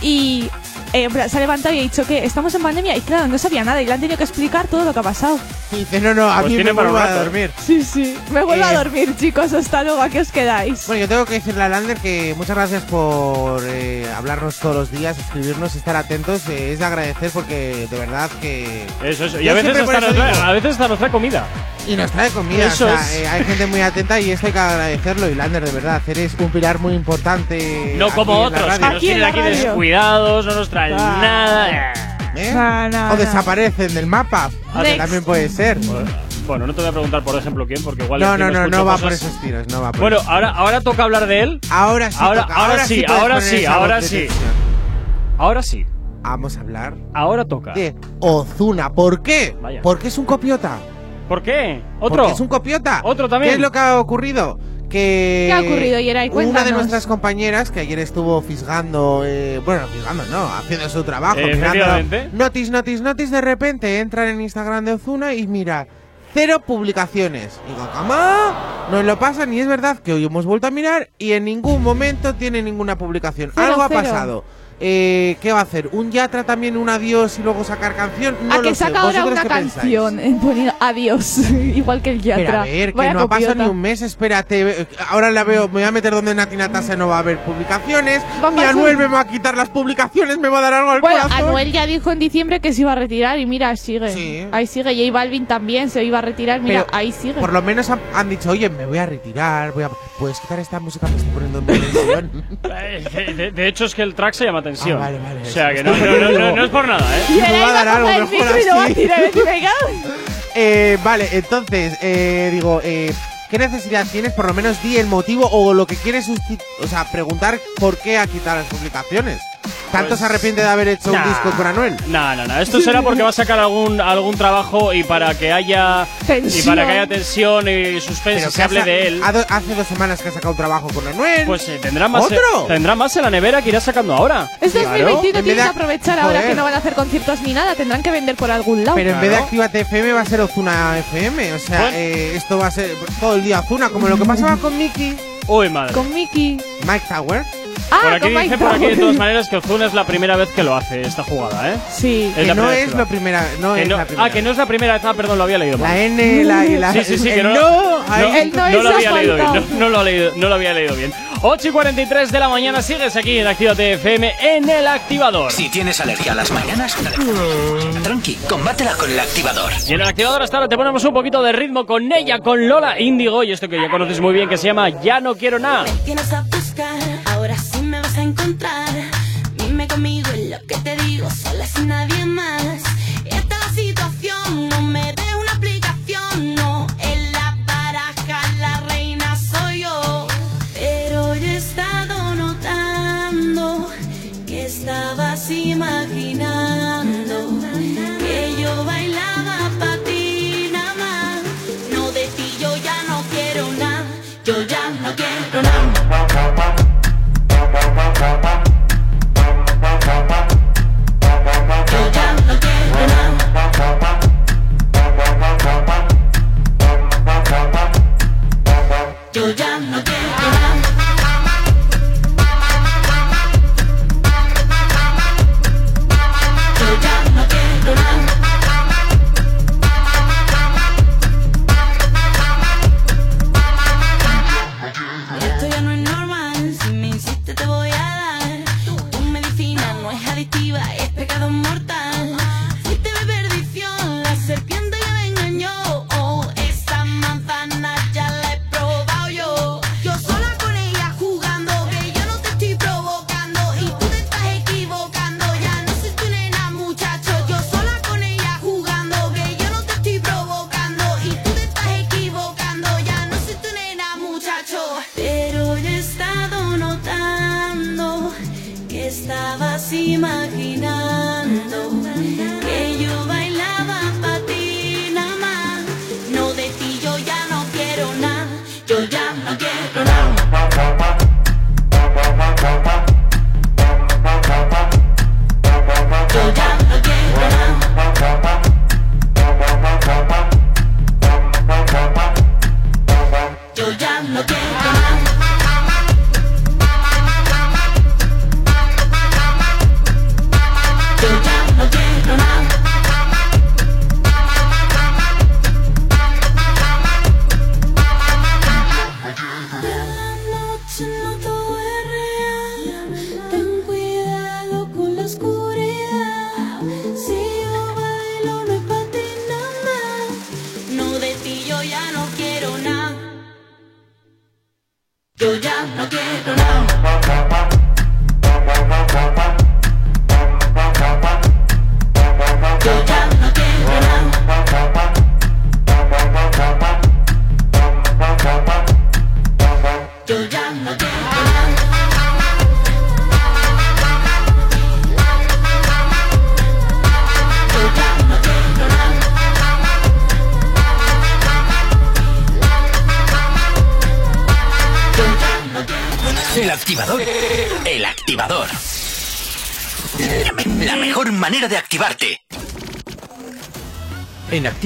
y eh, se ha levantado y ha dicho que estamos en pandemia? Y claro, no sabía nada y le han tenido que explicar todo lo que ha pasado. Y dice, no, no, a Pues mí tiene me vuelvo a dormir. Sí, sí. Me vuelvo a Eh. dormir, chicos. Hasta luego, aquí os quedáis. Bueno, yo tengo que decirle a Lander que muchas gracias por eh, hablarnos todos los días, escribirnos, estar atentos. eh, es de agradecer porque de verdad que. Eso, eso. Y a veces, hasta digo- a veces hasta nos trae comida. Y nos trae comida, Eso o sea, es. eh, hay gente muy atenta y esto hay que agradecerlo. Y Lander, de verdad, eres un pilar muy importante. No aquí como en la otros, que nos tienen aquí descuidados, no nos traen Ah. nada. ¿Eh? No, no, o desaparecen del mapa, que Next. también puede ser. Bueno, no te voy a preguntar, por ejemplo, quién, porque igual. No, no, no, no va cosas. por esos tiros, no va por Bueno, ahora, ahora toca hablar de él. Ahora sí, Ahora, toca, ahora ahora sí, ahora sí, ahora sí. Ahora sí. Vamos a hablar Ahora toca. de Ozuna. ¿Por qué? Vaya. Porque es un copiota. ¿Por qué? ¿Otro? Porque es un copiota. ¿Otro también? ¿Qué es lo que ha ocurrido? Que ¿Qué ha ocurrido, Yeray? Una de nuestras compañeras que ayer estuvo fisgando, eh, bueno, fisgando no, haciendo su trabajo, Eh, mirando notis, notis, notis, de repente entran en Instagram de Ozuna y mira, cero publicaciones. Digo, ¿cómo? Nos lo pasan y es verdad que hoy hemos vuelto a mirar y en ningún momento tiene ninguna publicación. Cero, Algo ha cero. pasado. Eh, ¿Qué va a hacer? ¿Un Yatra también un adiós y luego sacar canción? No a lo que sé. saca ahora ¿Vosotros una canción eh, poniendo adiós, igual que el Pero Yatra. a ver, que Vaya no ha pasado copiota. ni un mes, espérate. Ahora la veo, me voy a meter donde Nati Natasa no va a haber publicaciones. Pasar- Anuel me va a quitar las publicaciones, me va a dar algo al Bueno, corazón. Anuel ya dijo en diciembre que se iba a retirar y mira, sigue. Sí. Ahí sigue. J Balvin también se iba a retirar, mira, Pero ahí sigue. Por lo menos han, han dicho, oye, me voy a retirar, voy a... ¿Puedes quitar esta música que estoy poniendo en mi televisión? Eh, De, de- de hecho, es que el track se llama Tensión. Ah, vale, vale, O sea, que no, no, no, no- no es por nada, ¿eh? Y me va a dar algo mejor micro y lo va a así. Eh, vale, entonces, eh, digo, eh, ¿qué necesidad tienes? Por lo menos di el motivo o lo que quieres, o sea, preguntar por qué ha quitado las publicaciones. ¿Tanto Pues- se arrepiente de haber hecho Nah. un disco con Anuel? No, no, no. Esto será porque va a sacar algún, algún trabajo y para que haya y Tensión. para que haya tensión y suspense se hable de él. hace dos semanas que ha sacado un trabajo con Anuel. Pues eh, tendrá más ¿Otro? tendrá más en la nevera que irá sacando ahora. Es Claro. 2021, En vez tienen de- que aprovechar ahora Joder. que no van a hacer conciertos ni nada, tendrán que vender por algún lado. Pero en vez de Claro. Actívate FM va a ser Ozuna FM. O sea, Bueno. eh, esto va a ser todo el día Ozuna, como lo que pasaba con Mickey, Uy, madre. Con Mickey. Mike Tower. Ah, por aquí con dice Mike por aquí de todas maneras que Ozuna es la primera vez que lo hace esta jugada, ¿eh? Sí. Es Que no es la primera, no Que es no- la primera. ah, que no es la primera vez. Ah, perdón, lo había leído mal. La N, la, la Sí, sí, sí, el que no, no, El no no es lo había ha leído bien. No, no lo, ha leído- no lo había leído bien. 8 y 43 de la mañana sigues aquí en Actívate FM en el activador. Si tienes alergia a las mañanas, tranqui, combátela con el activador. Y en el activador hasta ahora te ponemos un poquito de ritmo con ella, con Lola Índigo y esto que ya conoces muy bien que se llama Ya no quiero nada. tienes a buscar, ahora sí me vas a encontrar. Dime conmigo en lo que te digo, sola sin nadie más. Estabas imaginando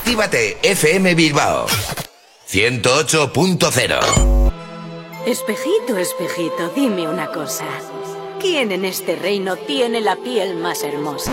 Actívate FM Bilbao 108.0 Espejito, espejito, dime una cosa. ¿Quién en este reino tiene la piel más hermosa?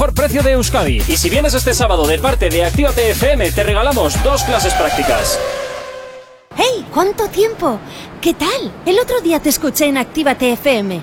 mejor precio de Euskadi. Y si vienes este sábado de parte de Actívate FM, te regalamos dos clases prácticas. ¡Hey! ¿Cuánto tiempo? ¿Qué tal? El otro día te escuché en Actívate FM.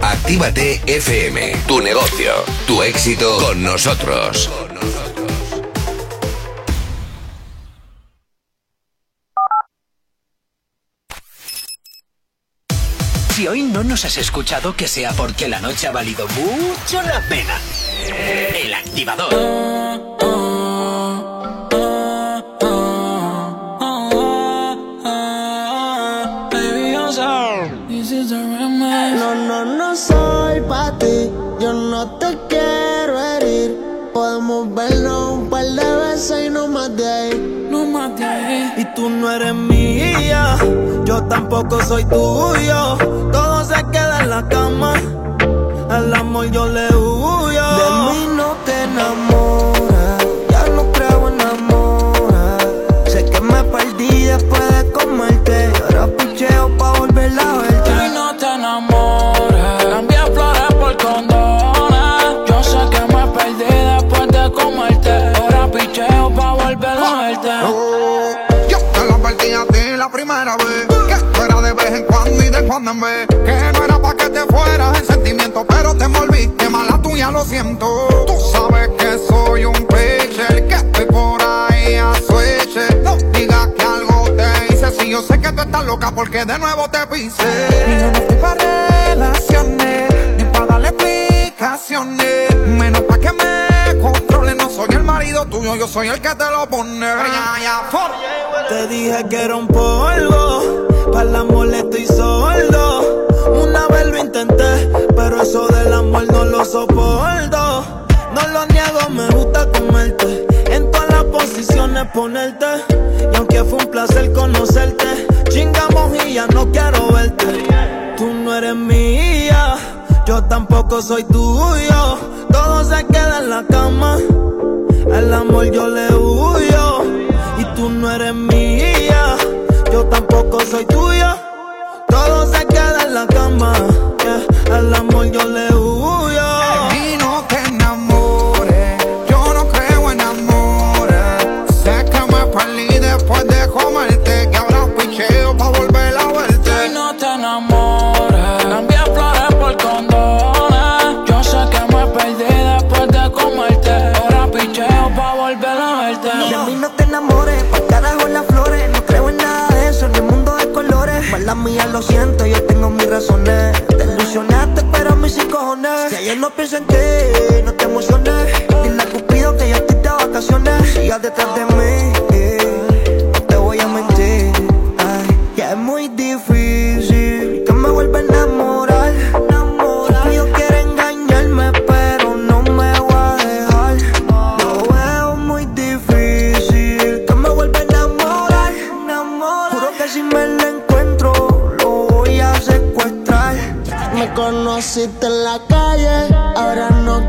Actívate FM, tu negocio, tu éxito con nosotros. Si hoy no nos has escuchado, que sea porque la noche ha valido mucho la pena. El activador. No, soy pa' ti. Yo no te quiero herir. Podemos vernos un par de veces y no más de ahí. No más de ahí. Y tú no eres mía, yo tampoco soy tuyo. Todo se queda en la cama. Al amor yo le Que no era pa' que te fueras en sentimiento Pero te envolviste, mala tuya, lo siento. Tú sabes que soy un pitcher Que estoy por ahí a switch No digas que algo te hice Si yo sé que tú estás loca porque de nuevo te pise. Y yo relaciones Ni pa' darle explicaciones. Menos pa' que me soy el marido tuyo, yo soy el que te lo pone. Te dije que era un polvo, para el amor le estoy sordo. Una vez lo intenté, pero eso del amor no lo soporto. No lo niego, me gusta comerte, en todas las posiciones ponerte. Y aunque fue un placer conocerte, chingamos y ya no quiero verte. Tú no eres mía, yo tampoco soy tuyo. Todo se queda en la cama. Al amor yo le huyo y tú no eres mía. Yo tampoco soy tuya. Todo se queda en la cama. Al amor yo le huyo. Te ilusionaste, pero mis sí cojones. Si ayer no pienso en ti, no te emociones. Dile a Cupido que yo estoy de vacaciones. Sigas detrás de mí,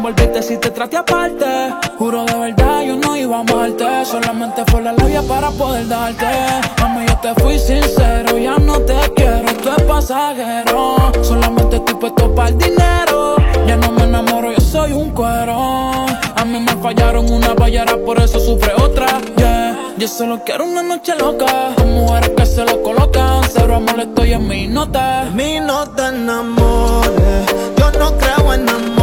envolviste si te traté aparte. Juro de verdad, yo no iba a amarte. Solamente fue la labia para poder darte. Mami, yo te fui sincero, ya no te quiero, esto es pasajero. Solamente estoy puesto para el dinero. Ya no me enamoro, yo soy un cuero. A mí me fallaron una ballera, por eso sufre otra. Yeah, yo solo quiero una noche loca. Con mujeres que se lo colocan. Cero amor, estoy en mi nota. mí no te enamores, yo no creo en amores.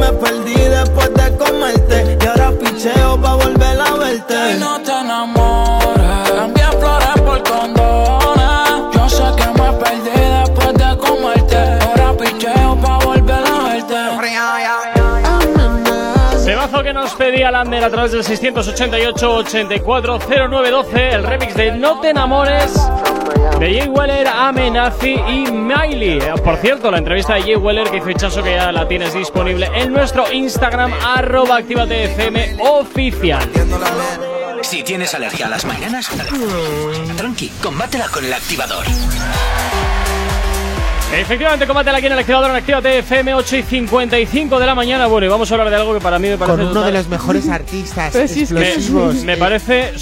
Me perdí después de comerte y ahora picheo pa' volver a verte. Y no te enamores. Cambié flores por condones. Yo sé que me perdí después de comerte. Ahora picheo pa' volver a verte. Temazo que nos pedía Lander a través del 688-840912, el remix de No te enamores de Jay Weller, Amenazi y Miley. Eh, Por cierto, la entrevista de Jay Weller que hizo Hichazo que ya la tienes disponible en nuestro Instagram, arroba activatefm oficial. Si tienes alergia a las mañanas, tranqui, combátela con el activador. Efectivamente, combate aquí en el activador en Actívate FM 8 y 55 de la mañana. Bueno, y vamos a hablar de algo que para mí me parece. Con uno de los mejores artistas explosivos. me parece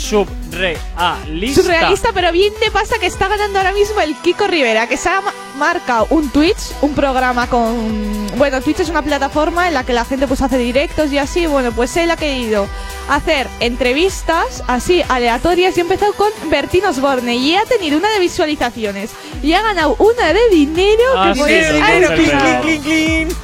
surrealista. Surrealista, pero bien te pasa que está ganando ahora mismo el Kiko Rivera, que se ha ma- marcado un Twitch, un programa con... Bueno, Twitch es una plataforma en la que la gente pues hace directos y así. Bueno, pues él ha querido hacer entrevistas así aleatorias y ha empezado con Bertín Osborne y ha tenido una de visualizaciones y ha ganado una de dinero Ah, que sí, sí.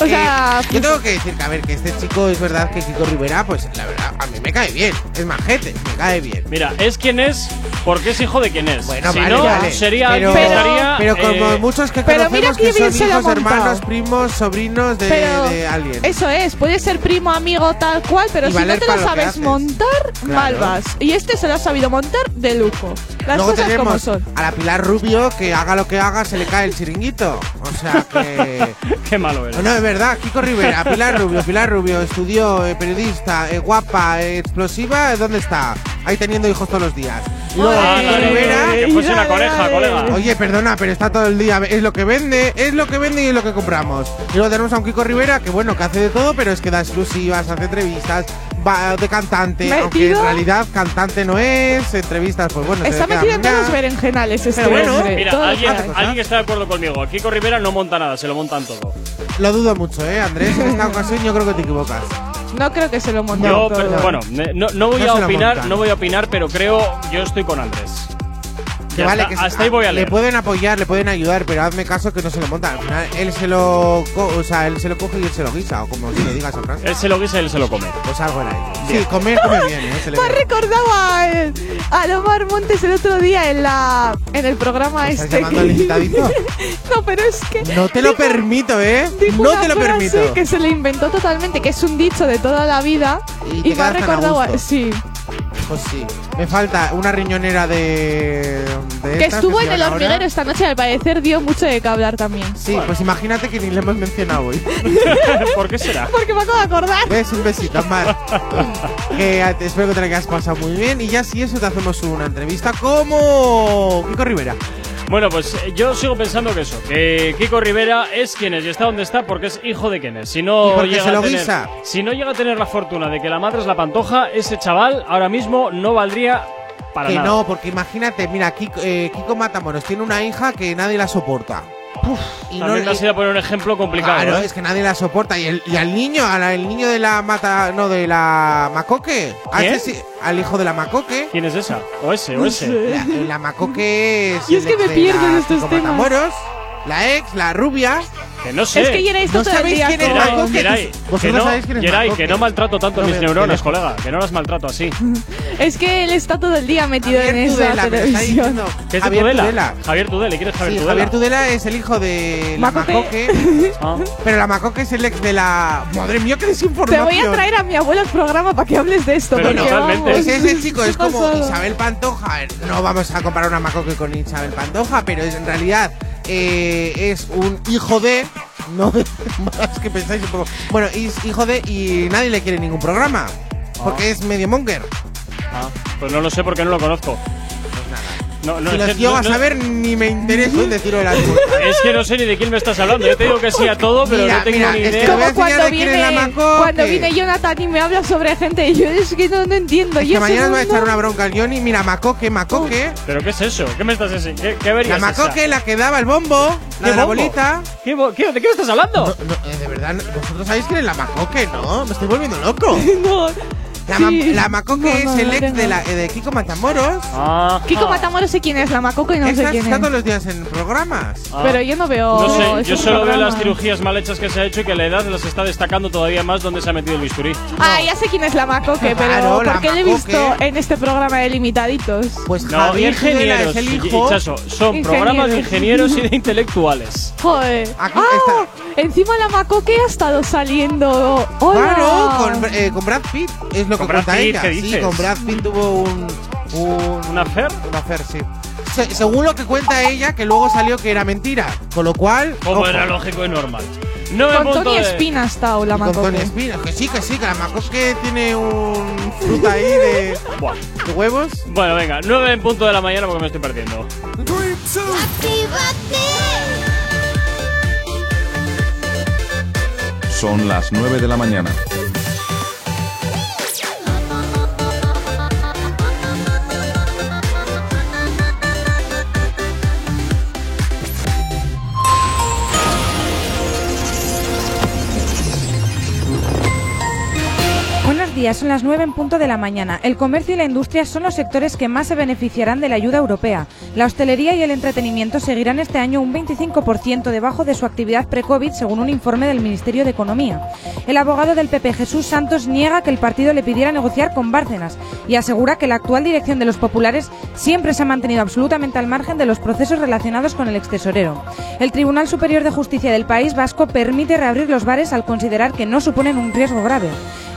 O sea, Eh, yo tengo que decir que, a ver, que este chico es verdad que Kiko Rivera, pues la verdad, a mí me cae bien. Es majete, me cae bien. Mira, es quien es porque es hijo de quien es. Bueno, si vale, no, vale. sería pero, alguien que estaría. pero como eh, muchos que pero mira conocemos qué que son hijos, hermanos, primos, sobrinos de, Pero de alguien. Eso es, puede ser primo, amigo, tal cual, pero Y si no te lo sabes montar, Claro. mal vas. Y este se lo ha sabido montar de lujo. Las Luego cosas como tenemos son. a la Pilar Rubio que haga lo que haga se le cae el chiringuito. O sea que. Qué malo eres. No, no, es verdad, Kiko Rivera, Pilar Rubio, Pilar Rubio, estudió, eh, periodista, eh, guapa, eh, explosiva, ¿dónde está? Ahí teniendo hijos todos los días. Luego Rivera. que fuese una coneja, colega. Oye, perdona, pero está todo el día, es lo que vende, es lo que vende y es lo que compramos. Y luego tenemos a un Kiko Rivera que, bueno, que hace de todo, pero es que da exclusivas, hace entrevistas, va de cantante, Metido. aunque en realidad cantante no es, entrevistas, pues bueno, Está metido en todos los berenjenales este Pero bueno, hombre, Mira, alguien, alguien está de acuerdo conmigo. Kiko Rivera no monta nada, se lo montan todo. Lo dudo mucho, ¿eh, Andrés? En esta ocasión yo creo que te equivocas. No creo que se lo monte Yo, todo. pero- bueno, no, no voy No a opinar, no voy a opinar, pero creo, yo estoy con Andrés. Que vale, está, que se- hasta ahí voy a Le pueden apoyar, le pueden ayudar, pero hazme caso que no se lo montan. Al final, él se lo, o sea, él se lo coge y él se lo guisa, o como si le digas a frase. Él se lo guisa y él se lo come. Pues algo era ello. Sí, comer come bien, ¿eh? Se le Me ha ve. recordado a, a Lomar Montes el otro día en la en el programa ¿Estás este. llamando al no, pero es que No te lo dijo- permito, ¿eh? dijo No una te lo permito. que se le inventó totalmente, que es un dicho de toda la vida Y y, me ha recordado a, sí, Pues sí. Me falta una riñonera de. de que estuvo en el ahora. hormiguero esta noche, al parecer dio mucho de qué hablar también. Sí, pues imagínate que ni le hemos mencionado hoy. ¿Por qué será? Porque me acabo de acordar. ¿Ves? Un besito, Mar. que eh, espero que te la hayas pasado muy bien. Y ya si eso te hacemos una entrevista como Kiko Rivera. Bueno, pues eh, yo sigo pensando que eso, que Kiko Rivera es quien es y está donde está porque es hijo de quien es. Si llega a tener, no llega a tener la fortuna de que la madre es la pantoja, ese chaval ahora mismo no valdría para que nada. no, porque imagínate, mira, Kiko, eh, Kiko Matamoros tiene una hija que nadie la soporta. Y no También me has ido a poner un ejemplo complicado. Claro, ¿eh? es que nadie la soporta. Y, el- y al niño, al el niño de la mata. No, de la Macoque. a ¿Quién? al hijo de la Macoque. ¿Quién es esa? ¿O ese? ¿O No ese? La, la Macoque es. Y es que me pierdo en estos temas. La ex, la rubia. Que no sé. Es que Yeray está ¿No todo el sabéis día quién es con- Geray, Macoque? Geray, Vosotros que no, sabéis quién es que no maltrato tanto No mis me- neuronas, que- colega. Que no las maltrato así. Es que él está todo el día metido en Javier esa Tudela, me lo está televisión. diciendo. ¿Qué es de Javier Tudela? Tudela. Javier Tudela. ¿y ¿Quién es Javier Sí, Tudela? Javier Tudela es el hijo de la Macoque. Macoque. Ah. Pero la Macoque es el ex de la. Madre mía, qué Te desinformación. voy a traer a mi abuelo al programa para que hables de esto. Pero porque totalmente. vamos, Pues ese chico es como. Isabel Pantoja. No vamos a comparar una Macoque con Isabel Pantoja, pero es- en realidad eh, es un hijo de. No. Más que pensáis un poco. Bueno, es hijo de y nadie le quiere ningún programa. Porque es medio monger. Ah, pues no lo sé porque no lo conozco. No, no, si los llego no- a no- saber, ni me intereso en decirlo de la Es que no sé ni de quién me estás hablando. Yo te digo que sí a todo, pero Mira, no tengo mira, ni es que idea. voy a Como cuando enseñar de quién es la viene, cuando viene Jonathan y me habla sobre gente y yo es que no, no entiendo. Es yo que mañana sé os voy a un echar una bronca al Johnny. Mira, Macoque, Macoque. ¿Pero qué es eso? ¿Qué me estás enseñando? ¿Qué, qué avería La es esa? Macoque, la que daba el bombo. La ¿Qué de la bombo? bolita. ¿Qué bo- qué- ¿De qué me estás hablando? No, no, eh, de verdad, vosotros sabéis quién es la Macoque, ¿no? Me estoy volviendo loco. No. La, Sí. ma- la Macoque No, no, es el no ex tengo. de, la, de Kiko Matamoros. Ah, Kiko ah. Matamoros sé quién es, la Macoco y no sé Esa quién está es. todos los días en programas. Ah. Pero yo no veo. No sé, yo solo veo las cirugías mal hechas que se ha hecho y que la edad las está destacando todavía más donde se ha metido el bisturí. Ah, ya sé quién es la Macoque, pero Claro, la porque le he visto en este programa de Limitaditos. Pues No, Javier ingenieros, es el hijo. y Chaso, son Ingenieros. programas de ingenieros y de intelectuales. Joder. Aquí ah, encima la Macoque ha estado saliendo. ¡Hola! Claro, con, eh, con Brad Pitt. Es lo que con Brad Pitt, ¿qué dices? Sí, con Brad Pitt tuvo un. un ¿Una affair? Un affair, sí. Se, según lo que cuenta ella, que luego salió que era mentira. Con lo cual. Como ojo. era lógico y normal. No con Tony de... Espina ha estado la Con Tony Espina, que sí, que sí, que la Macosque tiene un fruta ahí de, Buah. de huevos. Bueno, venga, 9 en punto de la mañana porque me estoy perdiendo. Son las 9 de la mañana. Días, son las 9 en punto de la mañana. El comercio y la industria son los sectores que más se beneficiarán de la ayuda europea. La hostelería y el entretenimiento seguirán este año un 25% debajo de su actividad pre-COVID, según un informe del Ministerio de Economía. El abogado del PP, Jesús Santos, niega que el partido le pidiera negociar con Bárcenas y asegura que la actual dirección de los populares siempre se ha mantenido absolutamente al margen de los procesos relacionados con el extesorero. El Tribunal Superior de Justicia del País Vasco permite reabrir los bares al considerar que no suponen un riesgo grave.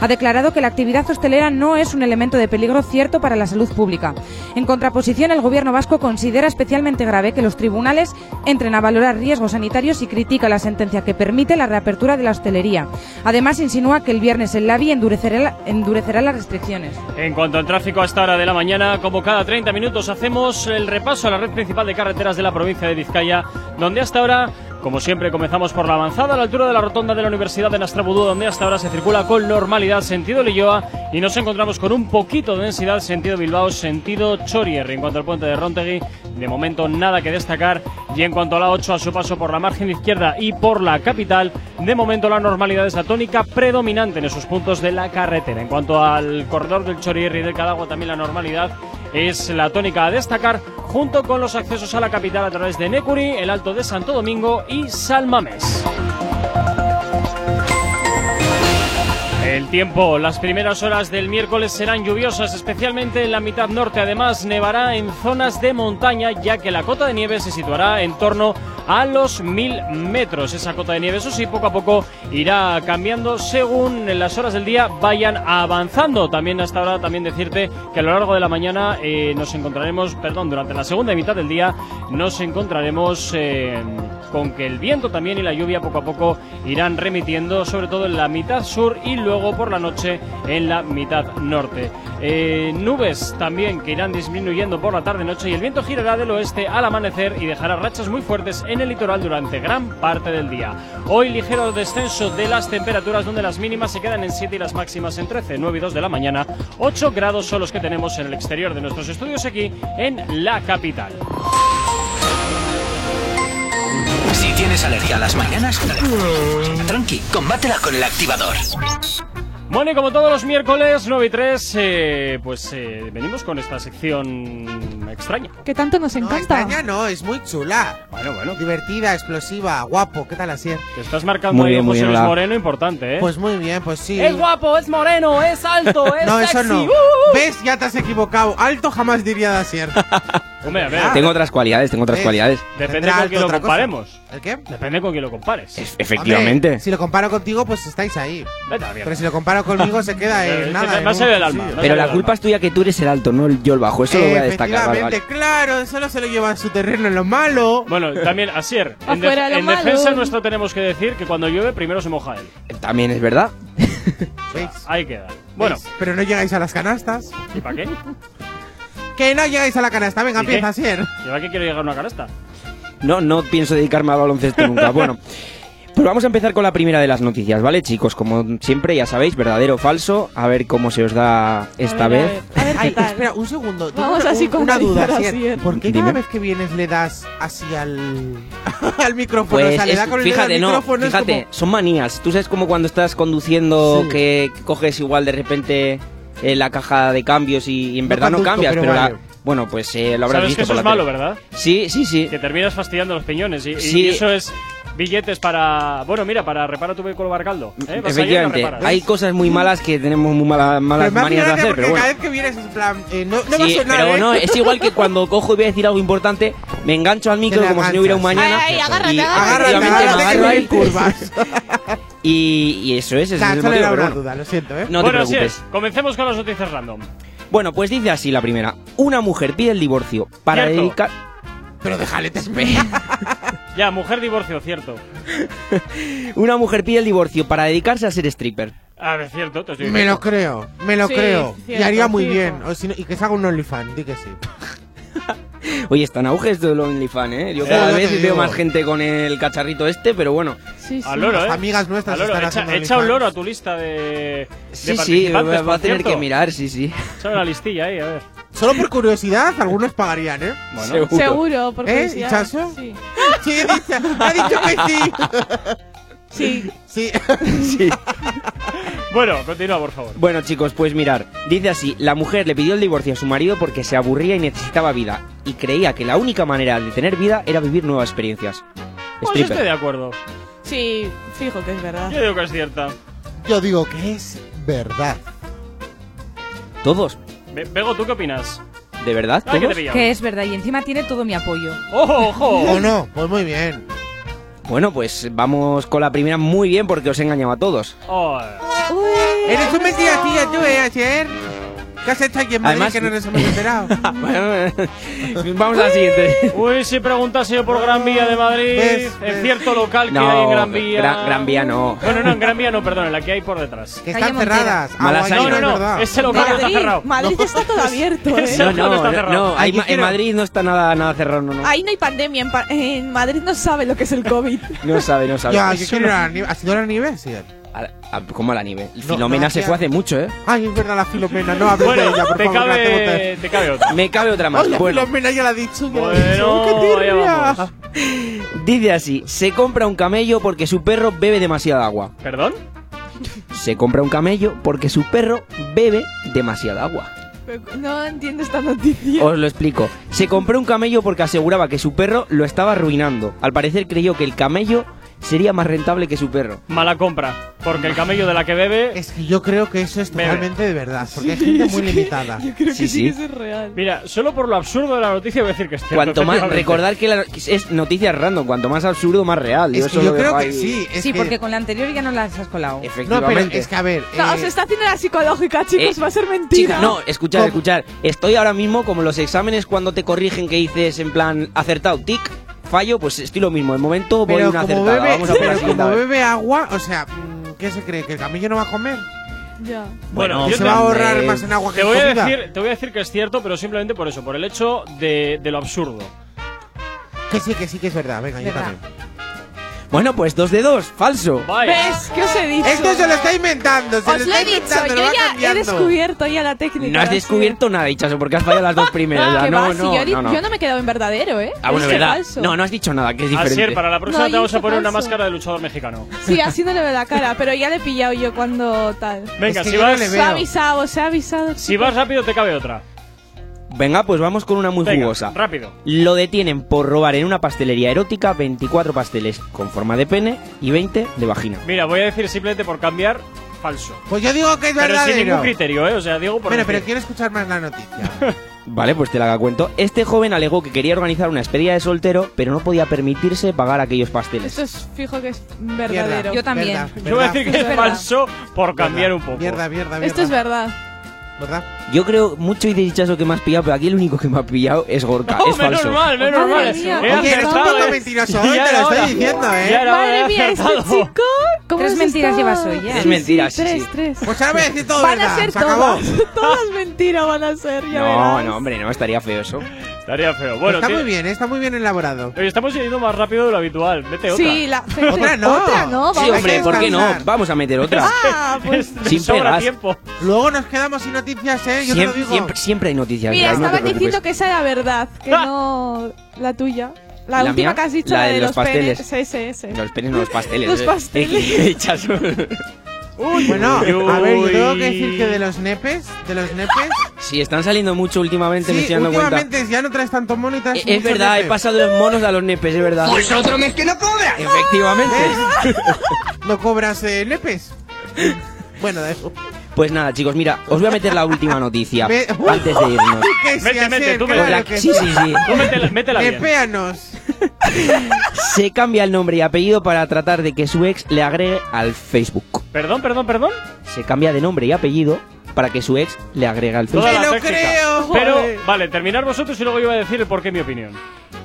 Ha declarado que la actividad hostelera no es un elemento de peligro cierto para la salud pública. En contraposición, el gobierno vasco considera especialmente grave que los tribunales entren a valorar riesgos sanitarios y critica la sentencia que permite la reapertura de la hostelería. Además, insinúa que el viernes el LABI endurecerá, la- endurecerá las restricciones. En cuanto al tráfico a esta hora de la mañana, como cada 30 minutos hacemos el repaso a la red principal de carreteras de la provincia de Vizcaya, donde hasta ahora, como siempre, comenzamos por la avanzada a la altura de la rotonda de la Universidad de Nastrabudú, donde hasta ahora se circula con normalidad sentido Lilloa y nos encontramos con un poquito de densidad sentido Bilbao, sentido Chorier. En cuanto al puente de Rontegui, de momento nada que destacar. Y en cuanto a la 8, a su paso por la margen izquierda y por la capital, de momento la normalidad es la tónica predominante en esos puntos de la carretera. En cuanto al corredor del Chorier y del Cadagua, también la normalidad es la tónica a destacar junto con los accesos a la capital a través de Necuri, el Alto de Santo Domingo y Salmames. El tiempo, las primeras horas del miércoles serán lluviosas, especialmente en la mitad norte. Además, nevará en zonas de montaña, ya que la cota de nieve se situará en torno a los mil metros. Esa cota de nieve, eso sí, poco a poco irá cambiando según las horas del día vayan avanzando. También hasta ahora, también decirte que a lo largo de la mañana eh, nos encontraremos, perdón, durante la segunda mitad del día nos encontraremos eh, con que el viento también y la lluvia poco a poco irán remitiendo, sobre todo en la mitad sur y luego por la noche en la mitad norte. Eh, nubes también que irán disminuyendo por la tarde-noche y el viento girará del oeste al amanecer y dejará rachas muy fuertes en el litoral durante gran parte del día. Hoy ligero descenso de las temperaturas donde las mínimas se quedan en 7 y las máximas en 13, 9 y 2 de la mañana. 8 grados son los que tenemos en el exterior de nuestros estudios aquí en la capital. Tienes alergia a las mañanas, tranqui, combátela con el activador. Bueno, y como todos los miércoles, 9 y 3, eh, pues eh, venimos con esta sección extraña. Que tanto nos encanta. Extraña no, es muy chula. Bueno, bueno. Divertida, explosiva, guapo. ¿Qué tal así? Te estás marcando Muy ahí bien, muy José bien, Luis la- Moreno importante, ¿eh? Pues muy bien, pues sí. Es guapo, es moreno, es alto, es No, eso sexy. no. ¡Uh! ¿Ves? Ya te has equivocado. Alto jamás diría Dacier. Hombre, a ver. Tengo otras cualidades, tengo otras ¿Ves? cualidades. Depende Tendrá con quién lo otra cosa. comparemos. ¿El qué? Depende con quién lo compares. Efectivamente. Hombre, si lo comparo contigo, pues estáis ahí. Vete a la mierda. Pero si lo comparo conmigo, se queda Eh, en es que nada. en ha un salido del alma, Pero la culpa es tuya que tú eres el alto, no el- yo el bajo. Eso lo voy a destacar. vale, vale. Efectivamente, claro, eso no se lo lleva a su terreno en lo malo. Bueno, también, Asier, en, def- Afuera lo en malo. defensa nuestra tenemos que decir que cuando llueve primero se moja él. También es verdad. ¿Veis? Ahí queda. Bueno, ¿Veis? Pero no llegáis a las canastas. ¿y para qué? Que no llegáis a la canasta. Venga, empieza, Sier. ¿Y para qué quiero llegar a una canasta? No, no pienso dedicarme al baloncesto nunca. Bueno, pues vamos a empezar con la primera de las noticias, ¿vale, chicos? Como siempre, ya sabéis, verdadero o falso. A ver cómo se os da esta A ver, vez. A ver, a ver Ay, qué tal. espera, un segundo. Tengo Vamos una, así un- con una duda, Sier. ¿Por qué Dime. cada vez que vienes le das así al, al micrófono? Pues o sea, le da con el dedo fíjate, al no, micrófono, es fíjate, como- son manías. Tú sabes como cuando estás conduciendo Sí. que coges igual de repente eh, la caja de cambios y, y en No verdad no cambias, pero pero, la- bueno, pues eh, lo habrás Sabes visto que eso por es la malo, tele. ¿verdad? Sí, sí, sí. Que terminas fastidiando los piñones y, y Sí. eso es billetes para... Bueno, mira, para reparar tu vehículo Barcaldo. ¿eh? Efectivamente, reparas. hay cosas muy malas que tenemos muy mala- malas hace manías de hacer, pero bueno. cada vez que vienes es en plan, eh, no, no va a Sí, sonar, pero ¿eh? no, es igual que cuando cojo y voy a decir algo importante, me engancho al micro Te como si no hubiera un mañana. Ay, ay, agárrate, y agárrate. Agárrate, me agárrate, no hay curvas. y, y eso es, ese Nah, es el motivo, pero bueno. duda, lo siento, ¿eh? No te bueno, así preocupes. es. Comencemos con las noticias random. Bueno, pues dice así la primera. Una mujer pide el divorcio para Cierto. dedicar... Pero déjale, te Ya, mujer divorcio, cierto. Una mujer pide el divorcio para dedicarse a ser stripper. A ver, cierto, te estoy Me lo creo, me lo Sí, creo. y cierto, haría muy bien. O si no- y que se haga un OnlyFans, di que sí. Oye, están auges de los OnlyFans, ¿eh? Yo cada vez veo más gente con el cacharrito este, pero bueno. Sí, sí. ¿eh? Amigas nuestras loro, están echa, echa un loro a tu lista de, de Sí, sí, va, va a tener que mirar, sí, sí. Solo la listilla ahí, a ver. Solo por curiosidad, algunos pagarían, ¿eh? Bueno, seguro. seguro por ¿Eh? curiosidad. ¿Chaso? Sí. sí ha dicho que sí. Sí. Sí. sí. Bueno, continúa, por favor. Bueno, chicos, pues mirar. Dice así, la mujer le pidió el divorcio a su marido porque se aburría y necesitaba vida. Y creía que la única manera de tener vida era vivir nuevas experiencias. Pues estoy de acuerdo. Sí, fijo que es verdad. Yo digo que es cierta. Yo digo que es verdad. Todos. Be- ¿tú qué opinas? ¿De verdad? Que. Que es verdad y encima tiene todo mi apoyo. ¡Ojo, ojo! ¿O no? Pues muy bien. Bueno, pues vamos con la primera muy bien porque os he engañado a todos. Oh. Eres un tú, ¿eh, ayer? ¿Qué has hecho aquí en Madrid Además, que no nos hemos enterado? Vamos a la siguiente. Uy, si preguntas yo por Gran Vía de Madrid, es cierto local que hay en Gran Vía. Gran, Vía no. Bueno, no, en Gran Vía no, perdón, en la que hay por detrás. Que están cerradas. No, no, no, ese local está cerrado. Madrid está todo abierto, ¿eh? No, no, no, no en Madrid no está nada, nada cerrado, no, no. Ahí no hay pandemia, en, Madrid no sabe lo que es el COVID. no sabe, no sabe. Ya, yo a, a, sí a, a, como al anime. No, Filomena se fue hace mucho, ¿eh? Ay, es verdad la Filomena, no hables bueno, de ella, por te. Cabe, te cabe otra. Me cabe otra más. La. Filomena ya la ha dicho, Dice así, se compra un camello porque su perro bebe demasiada agua. ¿Perdón? Se compra un camello porque su perro bebe demasiada agua. No entiendo esta noticia. Os lo explico. Se compró un camello porque aseguraba que su perro lo estaba arruinando. Al parecer creyó que el camello sería más rentable que su perro. Mala compra, porque el camello de la que bebe. Es que yo creo que eso es bebe. totalmente de verdad, porque es gente muy limitada. yo creo que sí, sí. Mira, solo por lo absurdo de la noticia voy a decir que es cierto, Cuanto más recordar que la, es noticia random, cuanto más absurdo más real. Yo, creo que, sí. Sí, porque con la anterior ya no las has colado. Efectivamente. No, pero es que a ver. No, eh, os está haciendo la psicológica, chicos, eh, va a ser mentira. No, escuchad, ¿Cómo? escuchad. Estoy ahora mismo como los exámenes cuando te corrigen que dices en plan acertado, tic fallo, pues estoy lo mismo. De momento voy Pero una como acertada. bebe, Vamos a por pero como vez. ¿eh? bebe agua, o sea, mm, ¿qué se cree? ¿Que el camello no va a comer? Ya. Bueno, ¿Se va a ahorrar más en agua que Te en voy, a decir, te voy a decir que es cierto, pero simplemente por eso, por el hecho de, de lo absurdo. Que sí, que sí, que es verdad. Venga, yo Verdad. también. Bueno, pues dos de dos, falso. ¿Ves? ¿Qué os he dicho? Esto se lo está inventando. Se os lo, lo está he dicho, yo ya cambiando. he descubierto ya la técnica. No has descubierto nada, dichazo, porque has fallado las dos primeras. Ah, no, va, no, si yo, no, no, yo, no, me he quedado en verdadero, ¿eh? Ah, bueno, es verdad. Falso. No, no has dicho nada, que es diferente. Asier, para la próxima te vamos a poner falso. una máscara de luchador mexicano. Sí, haciéndole la cara, pero ya le he pillado yo cuando tal. Venga, es que si vas... Se ha avisado, se ha avisado. Si vas rápido te cabe otra. Venga, pues vamos con una muy jugosa. Rápido. Lo detienen por robar en una pastelería erótica 24 pasteles con forma de pene y 20 de vagina. Mira, voy a decir simplemente por cambiar falso. Pues yo digo que es verdadero. Pero sin ningún criterio, ¿eh? O sea, digo por. Bueno, pero quiero escuchar más la noticia. Vale, pues te la cuento. Este joven alegó que quería organizar una despedida de soltero, pero no podía permitirse pagar aquellos pasteles. Esto es fijo que es verdadero. Yo también. Yo voy a decir que es, falso por cambiar un poco. Mierda, mierda, mierda. Esto es verdad. ¿verdad? Yo creo mucho y de que me has pillado, pero aquí el único que me ha pillado es Gorka. No, es menos falso. Mal, menos mal, menos mal. Oye, un poco eh. mentiroso ¿eh? hoy, te lo estoy diciendo, ¿eh? Ya Madre mía, este chico. ¿Cómo tres mentiras llevas hoy, ¿eh? ya. Tres sí, sí, Tres, sí. tres. Pues ahora voy a decir todo Van verdad, a ser se todas. Acabó. todas mentiras van a ser, ya No, verás. no, hombre, no, estaría feo eso. Estaría feo. Bueno, está ¿qué? muy bien, está muy bien elaborado. Estamos yendo más rápido de lo habitual. Mete otra. Sí, la, otra no. Otra no. Sí, hombre, ¿por qué no? Vamos a meter otra. Ah, pues sin sobra tiempo. Luego nos quedamos sin no noticias, ¿eh? Yo siempre, te lo digo. Siempre, siempre hay noticias. Mira, estaba diciendo que esa era verdad, que ah. no la tuya. La, ¿La última mía? que has dicho, la, de, de, los, los pasteles. Penes. Sí, sí, sí. Los penes, no los pasteles. los eh. pasteles. Uy, bueno, uy. a ver, yo tengo que decir que de los nepes, de los nepes. Sí, están saliendo mucho últimamente, sí, me estoy dando últimamente, cuenta. ya no traes tanto mono y traes eh, Es, verdad, nepes. he pasado de los monos a los nepes, es verdad. ¡Vosotros es que no cobras! Efectivamente. ¿Eh? ¿No cobras eh, nepes? Bueno, de eso. Pues nada, chicos, mira, os voy a meter la última noticia antes de irnos. Que Mete, mete, tú acerca, mete. claro que Sí, sí, sí. Tú métela, métela bien. Pepéanos. Se cambia el nombre y apellido para tratar de que su ex le agregue al Facebook. Perdón, perdón, perdón. Se cambia de nombre y apellido para que su ex le agregue al Toda Me la lo creo, Pero, vale, terminar vosotros y luego yo voy a decir el por qué mi opinión.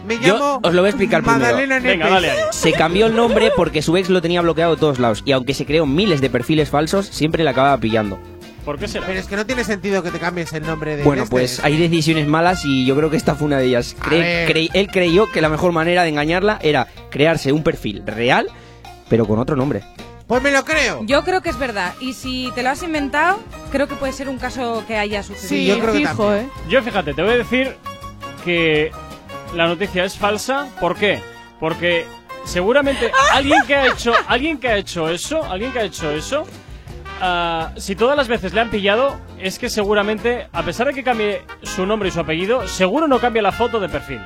Me Yo os lo voy a explicar primero. Venga, dale. Se cambió el nombre porque su ex lo tenía bloqueado de todos lados. Y aunque se creó miles de perfiles falsos, siempre le acababa pillando. ¿Por qué será? Pero es que no tiene sentido que te cambies el nombre de. Bueno, pues este. hay decisiones malas y yo creo que esta fue una de ellas. Cre cre él creyó que la mejor manera de engañarla era crearse un perfil real, pero con otro nombre. Pues me lo creo. Yo creo que es verdad. Y si te lo has inventado, creo que puede ser un caso que haya sucedido. Sí, yo creo que fijo, ¿eh? Yo fíjate, te voy a decir que la noticia es falsa. ¿Por qué? Porque seguramente alguien que ha hecho, alguien que ha hecho eso, alguien que ha hecho eso, ah, si todas las veces le han pillado, es que seguramente, a pesar de que cambie su nombre y su apellido, seguro no cambia la foto de perfil.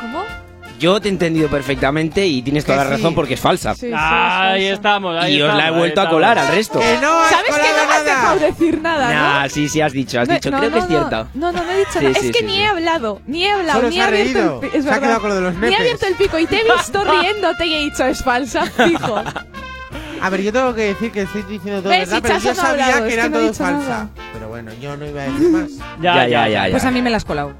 ¿Cómo? Yo te he entendido perfectamente y tienes toda la sí. razón porque es falsa. Sí, sí, ahí estamos, ahí y os la he vuelto a colar al resto. Que no has ¿Sabes que colado no me has nada. dejado decir nada, Nah, no? sí, sí, has dicho, has No, dicho. no, Creo que no, es cierta. No, no, no he dicho Sí, nada. sí, es que sí, ni sí. he hablado, ni he hablado, Solo ni se he ha abierto reído. el Se ha quedado con lo de los Ni he abierto el pico y te he visto riéndote y he dicho es falsa, fijo. A ver, yo tengo que decir que estoy diciendo todo ¿Ves? verdad, Si pero Chaso yo no ha sabía hablado, que es era que no todo dicho falsa. nada. Pero bueno, yo no iba a decir más. Ya, ya, ya. Pues a mí me la has colado.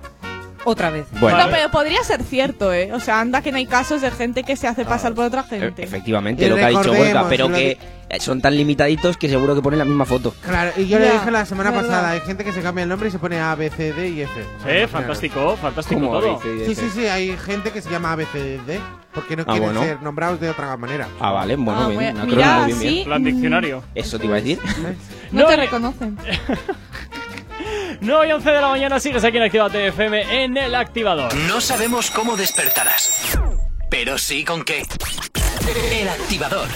Otra vez. Bueno, No, pero podría ser cierto, ¿eh? O sea, anda que no hay casos de gente que se hace Ah, pasar por otra e- gente. efectivamente, Y lo que ha dicho recordemos, Gorka, pero lo que son tan limitaditos que seguro que ponen la misma foto. Claro, y yo le Ya, dije la semana verdad. pasada, hay gente que se cambia el nombre y se pone A, B, C, D y F. O sea, Eh, fantástico, fantástico ¿Cómo todo. dice? Sí, sí, sí, hay gente que se llama A, B, C, D porque no Ah, quieren bueno. ser nombrados de otra manera. Ah, vale, bueno, Ah, bien, un mira, bien, bien. sí. Plan diccionario. Eso te iba a decir. No, No, te eh, reconocen. 9 y 11 de la mañana sigues aquí en Activa TFM en el activador. No sabemos cómo despertarás, pero sí con qué. El activador.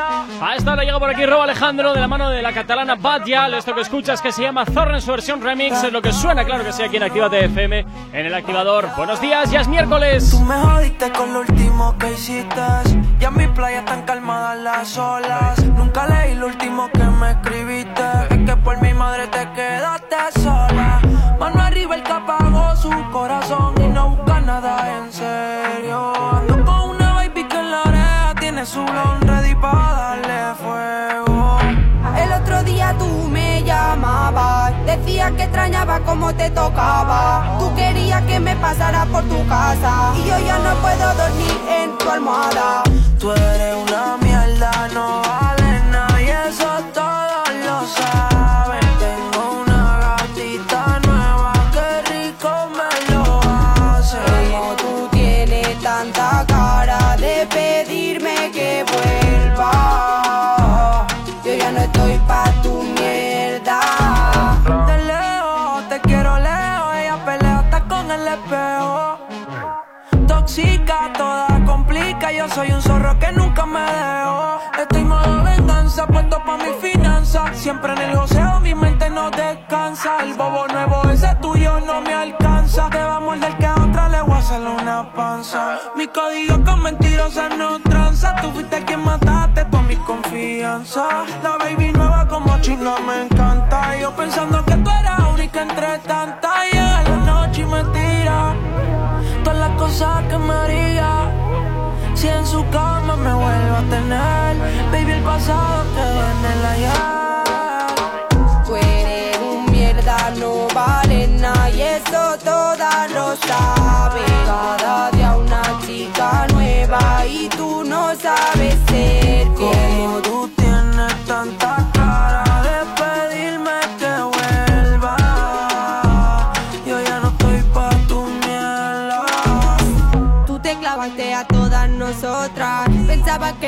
A esta hora llega por aquí Robo Alejandro de la mano de la catalana Badial. Esto que escuchas que se llama Zorra en su versión remix es lo que suena, claro que sí, aquí en Activa TFM en el activador. Buenos días, ya es miércoles. Tú me jodiste con lo último que hiciste. Ya en mi playa están calmadas las olas. Nunca leí lo último que me escribiste. Es que por mi madre te quedaste sola. Mano arriba el que apagó su corazón y no busca nada en serio. Ando con una baby que en la oreja tiene su blon que extrañaba como te tocaba. Tú querías que me pasara por tu casa y yo ya no puedo dormir en tu almohada. Tú eres una mierda, no nunca me dejo. Estoy modo venganza, puesto pa' mi finanza. Siempre en el joseo, mi mente no descansa. El bobo nuevo, ese tuyo no me alcanza. Te va a que a otra le voy a hacer una panza. Mi código con mentirosas no tranza. Tú fuiste quien mataste toda mi confianza. La baby nueva como chinga me encanta. Yo pensando que tú eras única entre tantas. Llega la noche y me tira todas las cosas que me haría. Si en su cama me vuelvo a tener, baby, el pasado quedó en el ayer. Tú eres un mierda, no vale nada y eso todas lo saben. Cada día una chica nueva y tú no sabes ser Como tú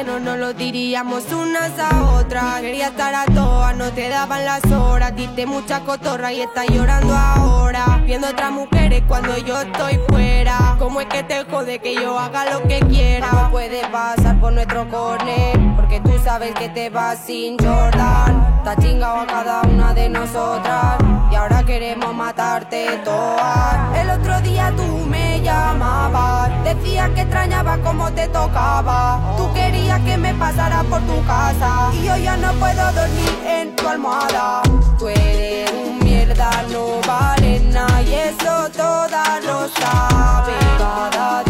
que no nos lo diríamos unas a otras. Quería estar a todas, no te daban las horas. Diste mucha cotorra y estás llorando ahora. Viendo otras mujeres cuando yo estoy fuera. ¿Cómo es que te jode que yo haga lo que quiera? No puedes pasar por nuestro corner. Porque sabes que te vas sin Jordan. Está chingado a cada una de nosotras. Y ahora queremos matarte todas. El otro día tú me llamabas. Decías que extrañaba como te tocaba. Tú querías que me pasara por tu casa. Y yo ya no puedo dormir en tu almohada. Tú eres un mierda, no vale nada. Y eso todas lo saben. Cada día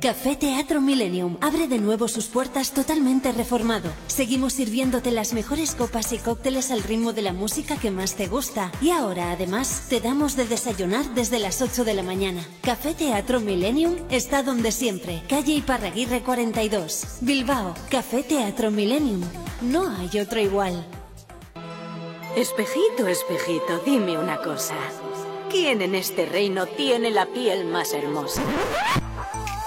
Café Teatro Millennium abre de nuevo sus puertas totalmente reformado. Seguimos sirviéndote las mejores copas y cócteles al ritmo de la música que más te gusta. Y ahora, además, te damos de desayunar desde las 8 de la mañana. Café Teatro Millennium está donde siempre. Calle Iparraguirre 42. Bilbao. Café Teatro Millennium. No hay otro igual. Espejito, espejito, dime una cosa. ¿Quién en este reino tiene la piel más hermosa?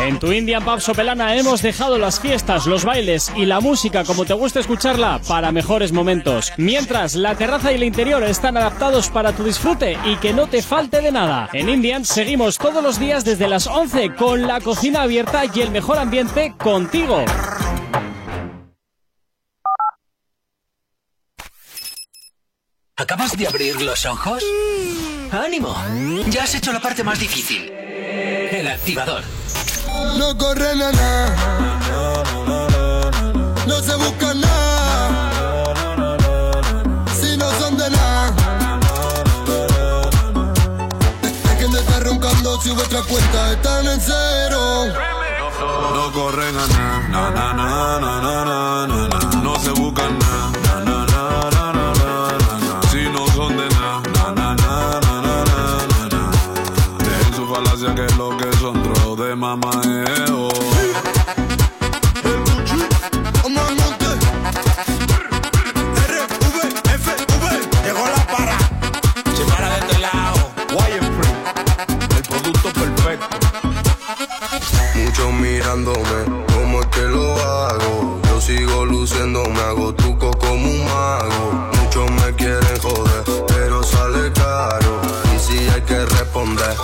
En tu Indian Pub Sopelana hemos dejado las fiestas, los bailes y la música como te gusta escucharla para mejores momentos. Mientras la terraza y el interior están adaptados para tu disfrute y que no te falte de nada. En Indian seguimos todos los días desde las 11 con la cocina abierta y el mejor ambiente contigo. ¿Acabas de abrir los ojos? ¡Ánimo! Ya has hecho la parte más difícil. El activador no corren corre nada. No se busca nada. Si no son de nada. Es que me está roncando si vuestras cuentas están en cero. No corren a na, na, na, na, na, na, no se buscan nada. En su falacia que es lo que de mamadeo. Llegó la para, se para de este lado. Wire Free, el producto perfecto. Muchos mirándome, ¿cómo es que lo hago? Yo sigo luciendo, me hago truco como un mago. Muchos me quieren joder, pero sale caro. Y si hay que responder,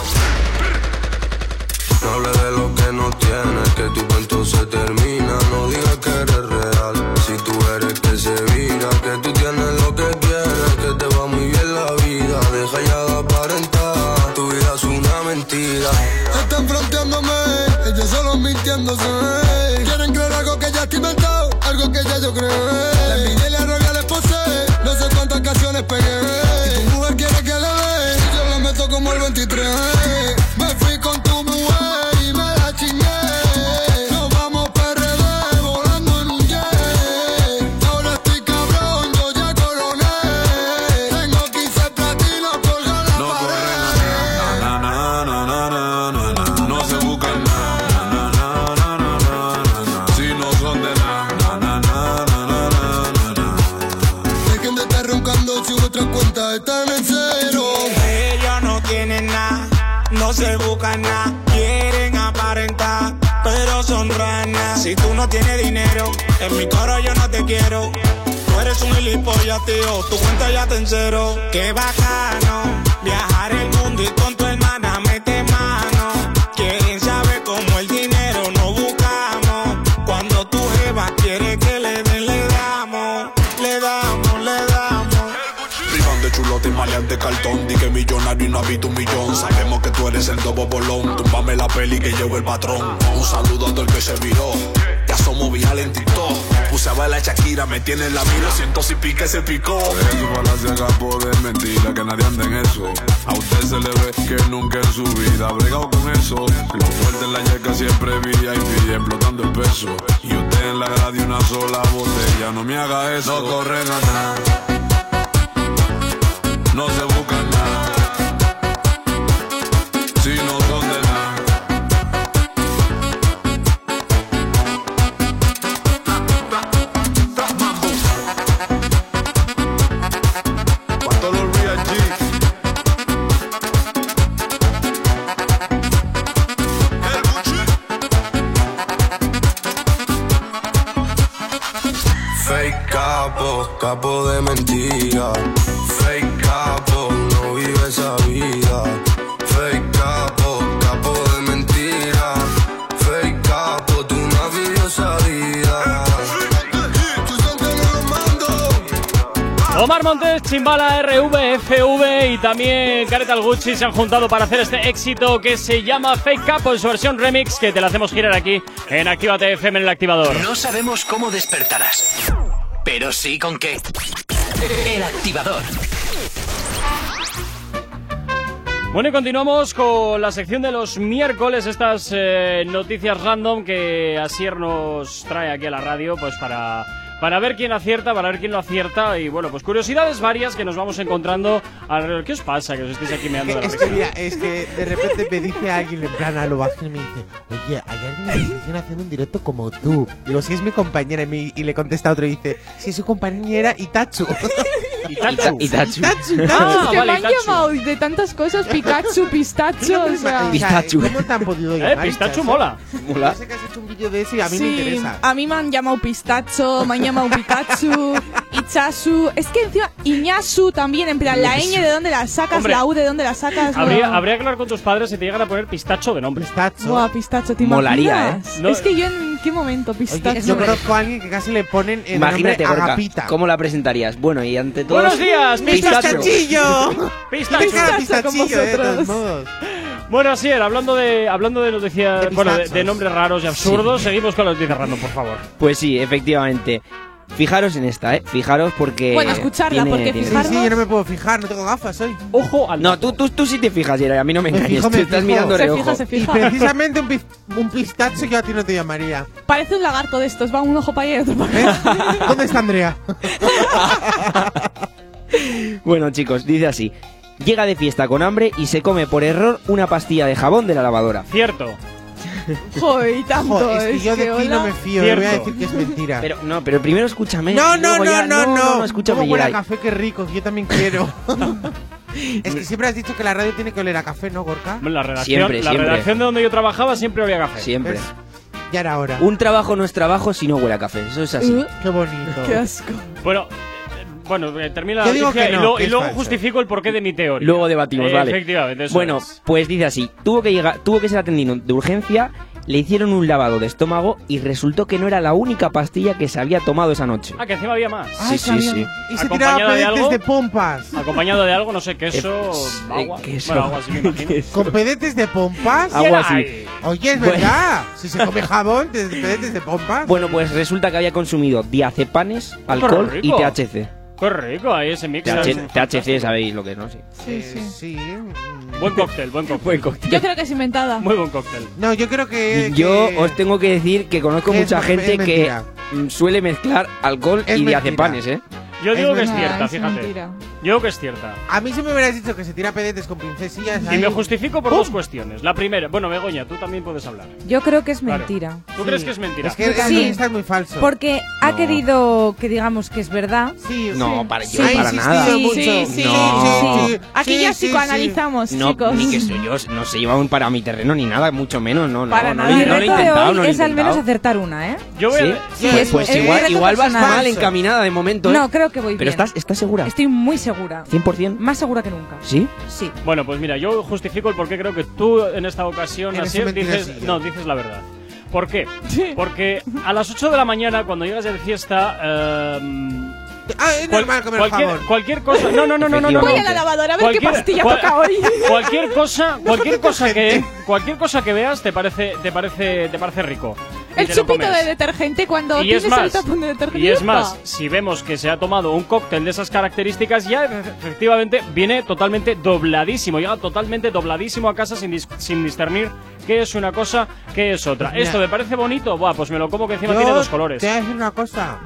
Quieren creer algo que ya estoy inventado, algo que ya yo creé. La envidia y la rabia les posee, no sé cuántas canciones pegué. Si tu mujer quiere que le dé, yo le meto como el 23. En mi coro yo no te quiero. Tú eres un gilipollas, tío, tu cuenta ya te en cero. Qué bacano, viajar el mundo y con tu hermana mete mano. Quieren saber cómo el dinero no buscamos. Cuando tu jeva quiere que le den, le damos. Le damos, le damos. Privan de chulote y maleante cartón Di que millonario y no habito un millón Sabemos que tú eres el dobo bolón Túmbame la peli que llevo el patrón Un saludo a todo el que se somos viral en TikTok. Puse a bailar Shakira, me tiene en la mira Siento si pique se picó. Eso falacia capo de mentira Que nadie anda en eso. A usted se le ve que nunca en su vida ha bregado con eso. Lo fuerte en la yeca siempre VIP Explotando el peso. Y usted en la radio una sola botella No me haga eso. No corren atrás capo, de mentira. Fake capo, no vive esa vida. Fake capo, capo de mentira. Fake capo, tú no has vivido esa vida. Omar Montes, Chimbala, RV, FV y también Caretal Gucci se han juntado para hacer este éxito que se llama Fake Capo en su versión remix que te la hacemos girar aquí en Actívate FM en el activador. No sabemos cómo despertarás, pero sí con qué. El activador. Bueno, y continuamos con la sección de los miércoles, estas eh, noticias random que Asier nos trae aquí a la radio, pues para, para ver quién acierta, para ver quién no acierta, y bueno, pues curiosidades varias que nos vamos encontrando. alrededor. ¿Qué os pasa que os estéis aquí meando de la risa? es que de repente me dice alguien en plan a lo bajo y me dice, oye, hay alguien haciendo un directo como tú. Digo, si es mi compañera y, me- y le contesta otro y dice, si es su compañera Itachu. Itachu. Itachu. Itachu. Ah, es que vale, me han Itachu. llamado de tantas cosas, Pikachu, pistacho, o sea... Pistachu. ¿Cómo te han podido Eh, llamar? pistacho Itachu? mola. Mola. Yo sé que has hecho un vídeo de eso y a mí sí, me interesa. a mí me han llamado pistacho, me han llamado Pikachu, Ichasu, es que encima Iñasu también, en plan, la ñ de dónde la sacas, Hombre, la U de dónde la sacas. no. Habría, habría que hablar con tus padres si te llegan a poner pistacho de nombre. Pistacho. Buah, pistacho, ¿te Molaría, imaginas? ¿eh? No- Es que yo en qué momento, pistacho. Oye, yo conozco a alguien que casi le ponen el Imagínate, nombre Agapita. ¿cómo la presentarías? Bueno, y ante todo. Buenos días, ¡Mi Pistacho. pistachillo! Pistacho. Pistacho, pistachillo, eh, de todos vosotros. modos. Bueno, así era, hablando de, hablando de noticias, De bueno, de, de nombres raros y absurdos, seguimos con las noticias random, por favor. Pues sí, efectivamente. Fijaros en esta, ¿eh? Fijaros porque. Bueno, escucharla, tiene- porque tiene- Sí, sí, yo no me puedo fijar, no tengo gafas hoy. Ojo al No, tú, tú, tú sí te fijas, Yera, a mí no me Me engañes. fijo, tú me estás mirando Se fija, se Y fija. precisamente un, pis- un pistacho yo a ti no te llamaría. Parece un lagarto de estos, va un ojo para allá y otro para acá. ¿Eh? ¿Dónde está Andrea? Bueno, chicos, dice así. Llega de fiesta con hambre y se come por error una pastilla de jabón de la lavadora. Cierto. Joder, y tanto, es que yo de ti no me fío, le voy a Cierto. decir que es mentira. Pero no, pero primero escúchame. no, no, no, ya- no, no, no, escúchame, ¿Cómo huele a café? Qué rico, que yo también quiero. es que siempre has dicho que la radio tiene que oler a café, ¿no, Gorka? La redacción, Siempre, la siempre. redacción de donde yo trabajaba siempre olía a café. Siempre. ¿Ves? Ya era hora. Un trabajo no es trabajo si no huele a café. Eso es así. Uh, Qué bonito. qué asco. Bueno, bueno, eh, termina la noticia y, luego- que y es luego falso. justifico el porqué de mi teoría. Luego debatimos, Eh, vale. Efectivamente, eso Bueno, es. pues dice así. Tuvo que llegar, tuvo que ser atendido de urgencia. Le hicieron un lavado de estómago y resultó que no era la única pastilla que se había tomado esa noche. Ah, que encima había más. Sí, sí, sí. Y se tiraba ¿Acompañado de algo? de pompas. Acompañado de algo, no sé, queso, Eh, agua. queso. Bueno, agua así me imagino. ¿Con pedetes de pompas? Algo así. Oye, es Bueno. verdad. Si se come jabón, de pedetes de pompas. Bueno, pues resulta que había consumido diazepanes, alcohol y. THC. Qué rico ahí ese mix. THC, sabéis lo que es, ¿no? Sí. Sí, sí. sí. Buen cóctel, buen cóctel. Buen cóctel. Yo creo que es inventada. Muy buen cóctel. No, yo creo que. Yo que- os tengo que decir que conozco Es- mucha es gente que mm, suele mezclar alcohol Es y diazepanes, ¿eh? Yo Es digo que es cierta, es fíjate. mentira. Yo que es cierta. A mí si me hubieras dicho que se tira pedetes con princesillas Y ahí- me justifico por ¡Pum! dos cuestiones. La primera, bueno, Begoña, tú también puedes hablar. Yo creo que es Claro. mentira. ¿Tú crees que es mentira? Es que Sí. está muy falso. Porque ha No. querido que digamos que es verdad. Sí, No, sí. para, Sí, yo para insistido nada. Sí, sí, No. sí. Aquí Sí, ya sí, psicoanalizamos, No, chicos. ni que soy yo, no se lleva un para mi terreno ni nada, mucho menos, no, no, Para no, nada. lo- Mi no lo he reto de intentado, hoy no lo he es al menos acertar una, ¿eh? Yo voy ¿Sí? Sí, pues es- pues es igual, reto igual vas mal encaminada de momento, ¿eh? No, creo que voy Pero bien. estás, estás segura. Estoy muy segura. 100%. Más segura que nunca. ¿Sí? Sí. Bueno, pues mira, yo justifico el por qué creo que tú en esta ocasión Eres así un dices, no, dices la verdad. ¿Por qué? Porque a las 8 de la mañana, cuando llegas de fiesta, eh, Ah, es cual- normal comer cualquier, cosa. No, no, no, no, no. no. Voy a la lavadora a ver qué pastilla cual- toca hoy. Cualquier cosa, cualquier cosa que, cualquier cosa que veas te parece, te parece, te parece rico. Y El te chupito de detergente cuando Y es tienes el más, tapón de detergente. y es más, si vemos que se ha tomado un cóctel de esas características, ya efe- efectivamente viene totalmente dobladísimo, llega totalmente dobladísimo a casa sin, dis- sin discernir qué es una cosa, qué es otra. Pues mira. ¿Esto me parece bonito? Buah, pues me lo como que encima Yo tiene dos colores. Te voy a decir una cosa.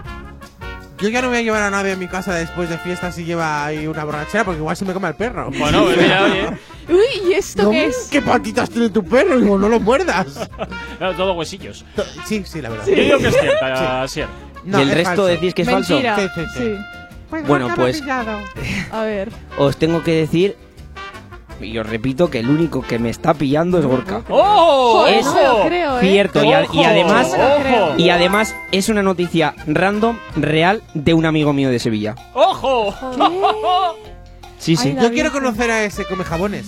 Yo ya no voy a llevar a nadie a mi casa después de fiesta si lleva ahí una borrachera, porque igual se me come el perro. Bueno, mira, oye, Uy, ¿y esto No, qué es? ¿Qué patitas tiene tu perro? Digo, no lo muerdas. claro, todo huesillos. To- Sí, sí, la verdad. Yo digo que es cierta. No, ¿Y el es resto falso. decís que es falso? Mentira. Sí, sí, sí. Bueno, pues-. A ver. Os tengo que decir, y os repito, que el único que me está pillando es Gorka. ¡Oh! Es no me lo creo, ¿eh? Cierto, y, a- y Ojo, además, ojo, y además es una noticia random, real, de un amigo mío de Sevilla. ¡Ojo! Sí, sí. Ay, la Yo quiero Virgen. conocer a ese come jabones.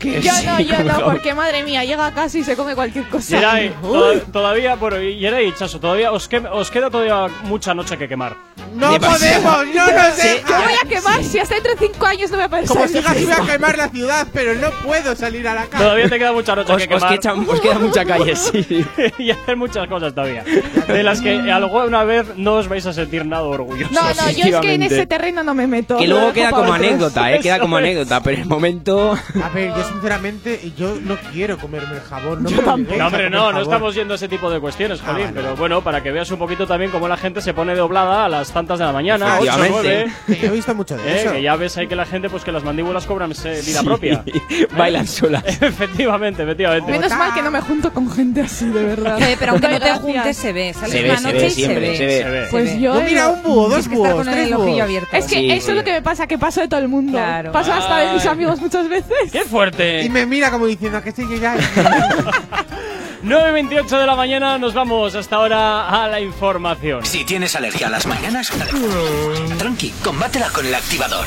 Que Yo sí, no, yo como- no, porque madre mía, llega a casa y se come cualquier cosa. Yeray, to- todavía, bueno, Yeray y Chaso, todavía os, que- os queda todavía mucha noche que quemar. ¡No Demasiado. podemos! ¡Yo no sé! Yo voy a quemar si hasta dentro de 5 años no voy a poder Como salir. siga así voy a quemar la ciudad, pero no puedo salir a la calle. Todavía te queda mucha noche Os, que os quemar. queda, os queda mucha calle, sí. y hacer muchas cosas todavía. De las que alguna vez no os vais a sentir nada orgullosos. No, no, yo es que en ese terreno no me meto. Que Lo luego queda como anécdota, ¿eh? Queda como anécdota, pero el momento... A ver, yo sinceramente, yo no quiero comerme el jabón. No, Yo me tampoco. No, a hombre, no, no estamos yendo a ese tipo de cuestiones, Ah, Jolín. vale. Pero bueno, para que veas un poquito también cómo la gente se pone doblada a las tantas de la mañana, 8 Efectivamente. 9. Que yo he visto mucho de eso. que ya ves ahí que la gente, pues que las mandíbulas cobran eh, vida Sí. propia. Bailan solas. efectivamente, efectivamente. Menos mal que no me junto con gente así, de verdad. Eh, pero aunque no te juntes, se ve. Sales Se ve, una se noche ve y siempre, se ve. se ve. Pues yo. Yo mira, un búho, dos Tienes que estar búhos, con tres búhos. abierto. Es que Sí, eso es lo que me pasa, que paso de todo el mundo. Claro. Paso hasta de mis Ay. amigos muchas veces. ¡Qué fuerte! Y me mira como diciendo que sí, que ya. 9.28 de la mañana, nos vamos hasta ahora a la información. Si tienes alergia a las mañanas, tranqui, combátela con el activador.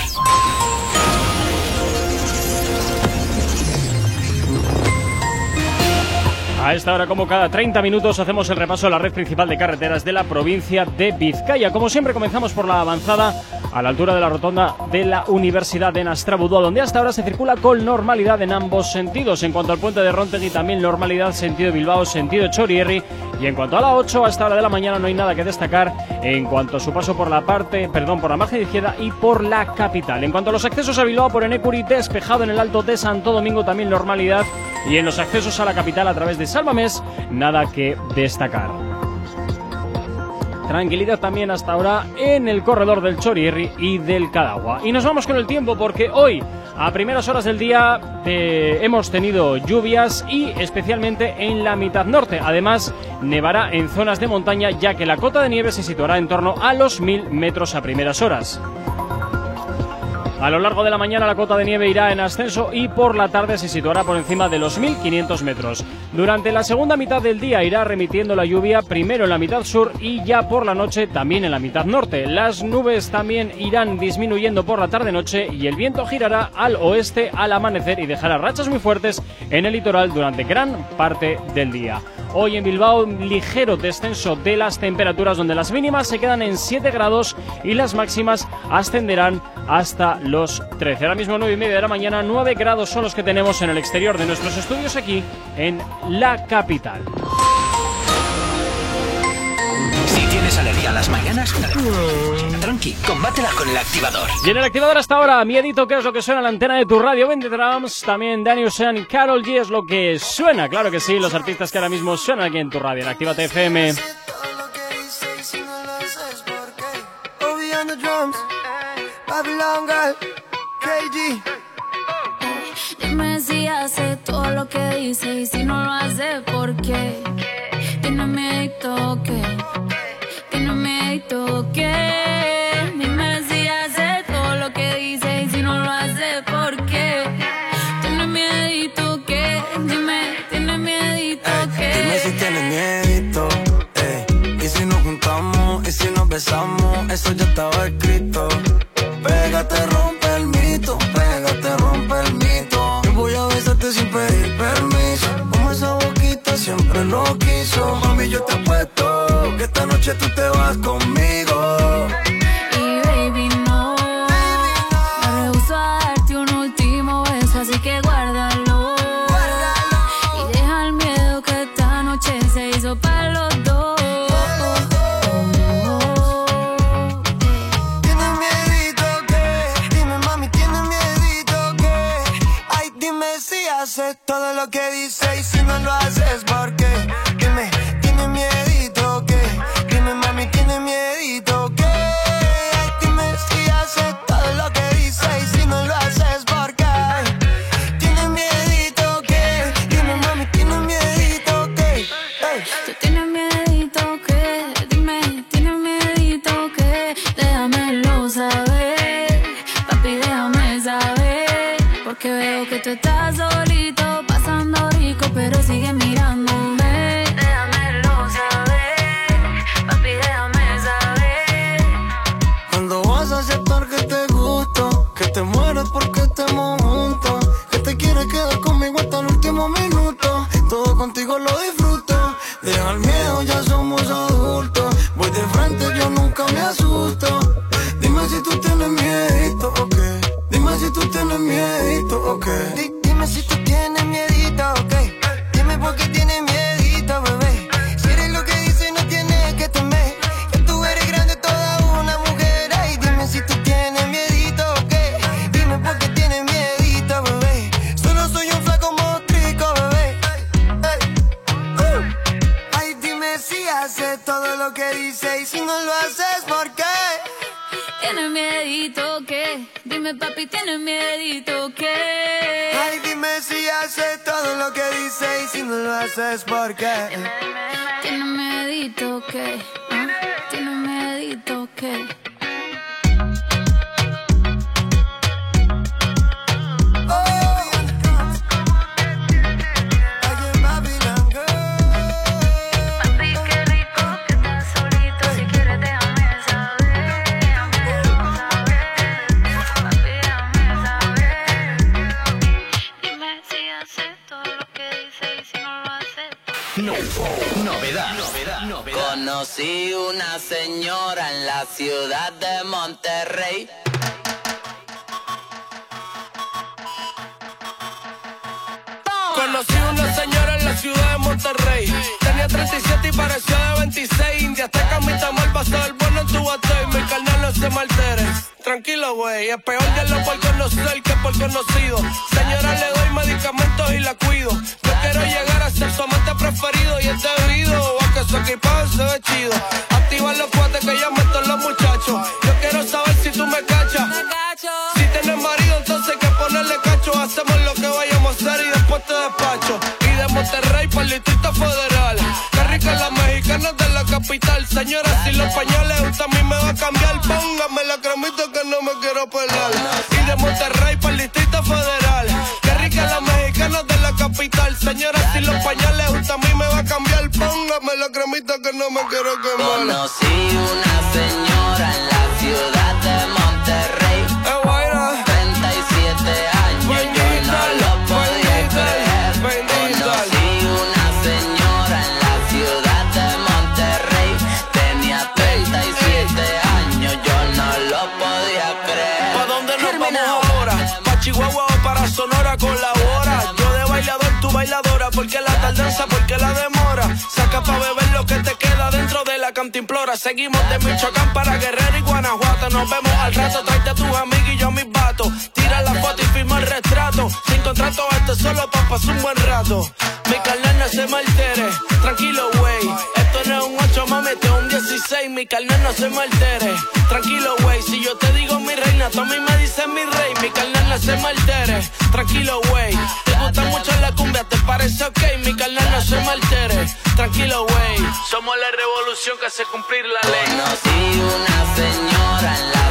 A esta hora, como cada 30 minutos, hacemos el repaso a la red principal de carreteras de la provincia de Vizcaya. Como siempre, comenzamos por la avanzada a la altura de la rotonda de la Universidad de Nastrabudúa, donde hasta ahora se circula con normalidad en ambos sentidos. En cuanto al puente de Rontegui, también normalidad sentido Bilbao, sentido Chorierri. Y en cuanto a la 8, a esta hora de la mañana no hay nada que destacar en cuanto a su paso por la parte, perdón, por la margen izquierda y por la capital. En cuanto a los accesos a Bilbao por Enecuri, despejado en el Alto de Santo Domingo, también normalidad. Y en los accesos a la capital a través de Sálvames, nada que destacar. Tranquilidad también hasta ahora en el corredor del Chorierri y del Cadagua. Y nos vamos con el tiempo porque hoy, a primeras horas del día, eh, hemos tenido lluvias y especialmente en la mitad norte. Además, nevará en zonas de montaña ya que la cota de nieve se situará en torno a los 1000 metros a primeras horas. A lo largo de la mañana la cota de nieve irá en ascenso y por la tarde se situará por encima de los 1500 metros. Durante la segunda mitad del día irá remitiendo la lluvia primero en la mitad sur y ya por la noche también en la mitad norte. Las nubes también irán disminuyendo por la tarde-noche y el viento girará al oeste al amanecer y dejará rachas muy fuertes en el litoral durante gran parte del día. Hoy en Bilbao, ligero descenso de las temperaturas, donde las mínimas se quedan en 7 grados y las máximas ascenderán hasta los 13. Ahora mismo 9 y media de la mañana, 9 grados son los que tenemos en el exterior de nuestros estudios aquí en la capital. las mañanas, tranqui, combátela con el activador. Y en el activador hasta ahora, miedito, que es lo que suena la antena de tu radio 20 Drums, también Daniel Ocean y Carol G es lo que suena, claro que sí, los artistas que ahora mismo suenan aquí en tu radio, en Actívate FM. Dime si hace todo lo que dice y no lo hace, ¿por qué? Tiene miedo que qué. Mi mercía hace todo lo que dice y si no lo hace, ¿por qué? Tienes miedito que, dime, tienes miedito que. Dime si tienes miedito, ey. Y si nos juntamos y si nos besamos, eso ya estaba escrito. Pégate, rompe el mito, pégate, rompe el mito. Yo voy a besarte sin pedir permiso. Como esa boquita siempre lo quiso. Mami, yo te apuesto que esta noche tú te vas conmigo. porque veo que tú estás solito, pasando rico, pero sigue mirándome. Déjamelo saber, papi, déjame saber. Cuando vas a aceptar que te gusto, que te mueres porque te muero cumplir la ley. Conocí una señora en la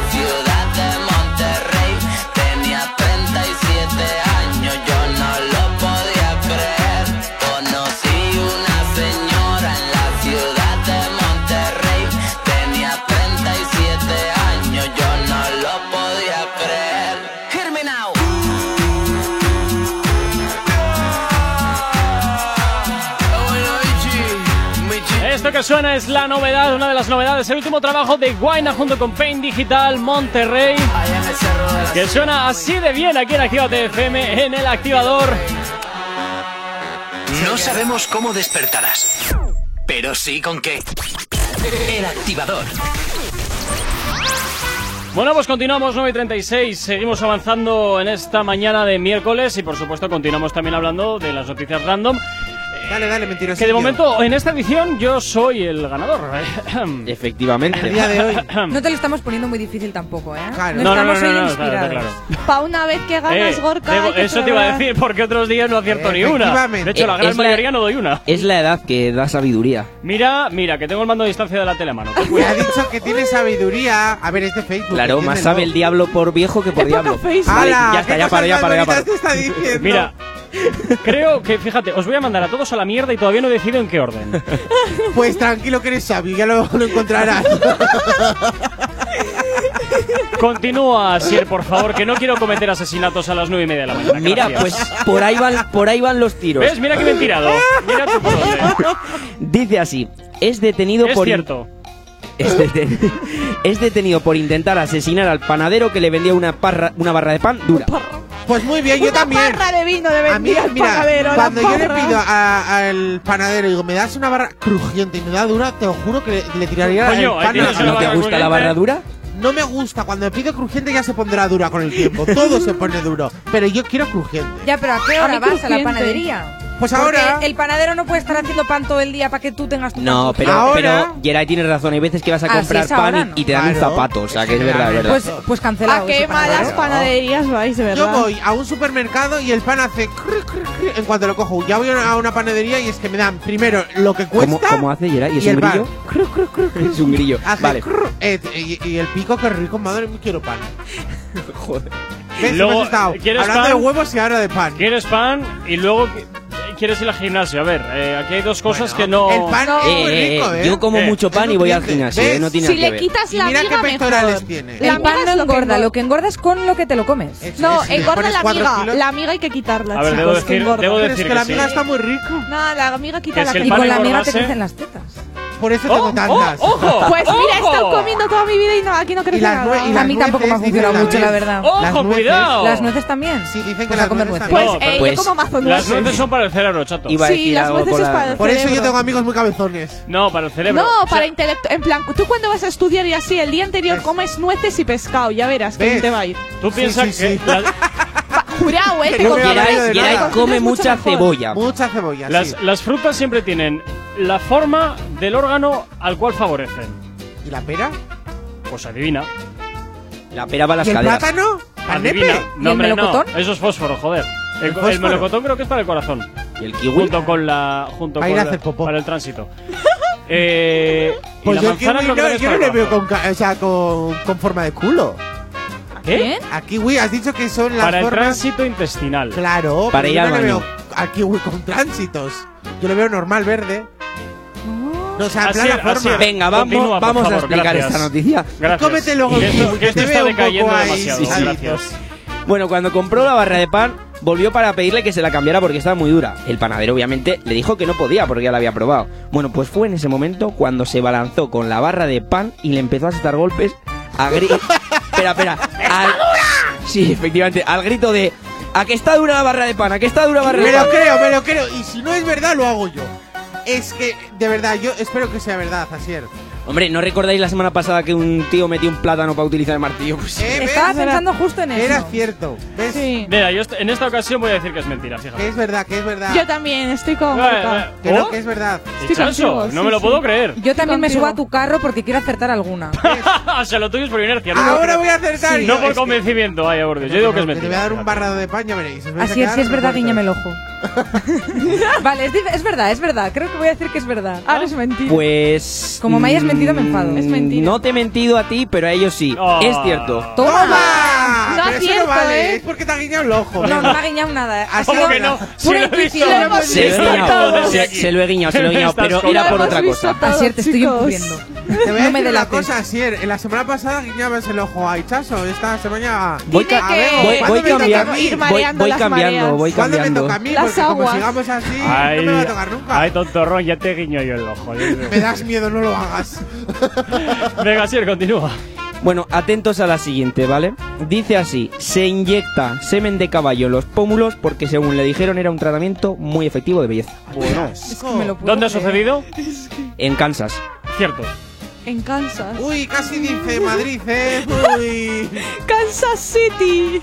que suena es la novedad, una de las novedades, el último trabajo de Guaina junto con Pain Digital Monterrey. Que suena así de bien aquí en Activa FM en el activador. No sabemos cómo despertarás, pero sí con qué. El activador. Bueno, pues continuamos 9 y 36. Seguimos avanzando en esta mañana de miércoles y por supuesto continuamos también hablando de las noticias random. Dale, dale, mentiroso. Que de momento en esta edición yo soy el ganador. Efectivamente. El día de hoy. No te lo estamos poniendo muy difícil tampoco, ¿eh? Claro. No, No, no, estamos no, hoy no, no, inspirados. claro, claro. Pa' una vez que ganas, Eh, Gorka. debo- que eso te iba a decir porque otros días no acierto ni una. De hecho, la Eh, gran es la- mayoría no doy una. Es la edad que da sabiduría. Mira, mira, que tengo el mando a distancia de la tele a mano. Me ha dicho que tiene sabiduría. A ver, este Facebook. Claro, más sabe el diablo por viejo que por diablo. Vale, ya está, ¿Qué ya para, ya para, ya para. bonitas te está diciendo? Mira, creo que, fíjate, os voy a mandar a todos a la mierda y todavía no decido en qué orden. Pues tranquilo que eres sabio, ya lo, lo encontrarás. Continúa, Sier, por favor, que no quiero cometer asesinatos a las nueve y media de la mañana. Mira, Gracias. pues por ahí van, por ahí van los tiros. ¿Ves? Mira que me he tirado. Mira tú por dónde. Dice así: es detenido Es por cierto. Es, deten- es detenido por intentar asesinar al panadero que le vendía una, parra- una barra de pan dura. Pues muy bien, yo Una también. barra de vino de A mí, vendía el mira, panadero, cuando yo le pido al panadero y digo, me das una barra crujiente y me da dura, te lo juro que le, le tiraría Coño, el ahí pan ¿No te gusta la barra dura? No me gusta, cuando me pido crujiente ya se pondrá dura con el tiempo. Todo se pone duro. Pero yo quiero crujiente. Ya, pero ¿a qué A hora vas a la panadería? Pues Porque ahora. el panadero no puede estar haciendo pan todo el día para que tú tengas tu No, pan. pero, Ahora- pero Geray tiene razón. Hay veces que vas a Ah, comprar es ahora, pan y, ¿no? y te dan un Claro. zapato. O sea, que es verdad, es verdad. Pues, pues cancelado. ¿A qué ese panadero. malas panaderías vais, de Yo verdad? voy a un supermercado y el pan hace en cuanto lo cojo. Ya voy a una panadería y es que me dan primero lo que cuesta. ¿Cómo, cómo hace Geray? ¿Es y un el pan. grillo? Es un grillo. Hace Vale. eh, y, y el pico, qué rico, madre mía, quiero pan. Joder. ¿Ves? Luego, Hemos estado ¿quieres hablando pan? de huevos y ahora de pan. ¿Quieres pan? Y luego quieres ir al gimnasio. A ver, eh, aquí hay dos cosas que no. El pan No. es muy Eh, rico, ¿eh? yo como ¿Qué? mucho pan y voy al gimnasio. eh, ¿Ves? No tiene Si nada que le ver. quitas la mira qué miga, pectorales mejor. tiene. La El pan no que engorda, lo que engorda es con lo que te lo comes. Eso No, es, engorda la miga. La miga hay que quitarla, A ver, chicos, debo que decir- engorda. debo Pero es decir que que la sí. miga está muy rico. No, la miga quita Que la Y con la miga te crecen las tetas. Por eso ¡Oh! tengo tantas. ¡Oh! ¡Ojo! Pues mira, he estado comiendo toda mi vida y no, aquí no crece las nue- y A las mí tampoco me ha nueces, funcionado dicen mucho, la también. verdad. Las ¡Ojo, nueces. cuidado! Las nueces también. Sí, dicen que Pues las a comer nueces nueces. Pues No, eh, pues- yo como mazo Las nueces. son para el cerebro, chato. Iba a Sí, decir las algo nueces con es la- para el Por eso yo cerebro. tengo amigos muy cabezones. No, para el cerebro. No, O sea, para intelecto. En plan, tú cuando vas a estudiar y así, el día anterior comes nueces y pescado, ya verás que ¿Ves? bien te va a ir. Tú piensas sí, sí. que la- Jurado, eh, veo Geray, Geray come mucha cebolla. Mucha cebolla, las, sí. las frutas siempre tienen la forma del órgano al cual favorecen. ¿Y la pera? Pues adivina. La pera va a las ¿Y el caderas. plátano? ¿Al Adivina. ¿Y No, el hombre, no. melocotón? Eso es fósforo, joder. El, ¿El melocotón creo que es para el corazón. ¿Y el kiwi? Junto con la. Junto Para con ir a la- hacer popó. Para el tránsito. eh, y Pues la yo, manzana kiwi creo que no, también es yo para no el le veo corazón. con, ca- o sea, con, con forma de culo. ¿Qué? A kiwi has dicho que son las Para el formas... tránsito intestinal. Claro, Para ir al baño. veo a kiwi con tránsitos. Yo le veo normal verde. No, o sea, en plan Así- la forma. así- Venga, vamos, Continúa, a explicar gracias. esta noticia. Gracias. Cómete luego el esto, que esto te está decayendo demasiado. sí, sí. Gracias. Bueno, cuando compró la barra de pan, volvió para pedirle que se la cambiara porque estaba muy dura. El panadero, obviamente, le dijo que no podía porque ya la había probado. Bueno, pues fue en ese momento cuando se balanzó con la barra de pan y le empezó a estar golpes a grito. espera, espera. Al... Sí, efectivamente, al grito de. ¿A que está dura la barra de pan? ¿A que está dura la barra Me de pan? lo creo, me lo creo. Y si no es verdad, lo hago yo. Es que, de verdad, yo espero que sea verdad, Asier. Hombre, ¿no recordáis la semana pasada que un tío metió un plátano para utilizar el martillo? Pues ¿Eh? ¿Ves? Estaba pensando justo en eso. Era cierto. ¿Ves? Sí. Mira, yo est- en esta ocasión voy a decir que es mentira, fíjate. Que es verdad, que es verdad. Yo también estoy con Eh, Gorka. eh, Que no, ¿oh? que es verdad. Estoy Chacho, contigo, no sí, me lo sí. puedo creer. Yo también me contigo. subo a tu carro porque quiero acertar alguna. o sea, lo tuyo es por inercia. No Ahora por- voy a acertar. No yo, por es que- convencimiento, ay, por Dios. Yo digo que es Te voy a mentira. dar un barrado de paña, veréis. os vais a Así es, quedar si es verdad, revueltos. guiñame el ojo. vale, es, verdad, es verdad. Creo que voy a decir que es verdad. Ahora es mentira. Pues. Como me hayas mentido, me mm, enfado. Es mentira. No te he mentido a ti, pero a ellos sí. Ah. Es cierto. ¡Toma! No Pero eso acierto, no vale, ¿eh? es porque te ha guiñado el ojo. No, no me ha guiñado nada. Ha sido ¿Cómo que no? Si Pura lo he visto. intuición. Lo hemos Se lo he visto guiñado, se, se lo he guiñado, se lo he guiñado, pero con- era Lo por hemos otra visto cosa. todo. Así es, te estoy Chicos. encubriendo. Te voy a No me decir una delates. cosa, Asier. En la semana pasada guiñabas el ojo a Hichazo. Esta semana. Voy, Dile ca- que- voy, ¿cuándo voy me toca cambiando, a mí? ir voy, mareando voy las cambiando, mareas. voy ¿Cuándo me cambiando. toca a mí? Las Porque como aguas. sigamos así, no me va a tocar nunca. ay, tontorrón, ya te guiño yo el ojo. Me das miedo, no lo hagas. Venga, Sier, continúa. Bueno, atentos a la siguiente, ¿vale? Dice así, se inyecta semen de caballo en los pómulos porque según le dijeron era un tratamiento muy efectivo de belleza. Bueno. Es que me lo puedo ¿Dónde ha creer. sucedido? En Kansas. Cierto. En Kansas. Uy, casi dice Madrid, eh. Uy. Kansas City.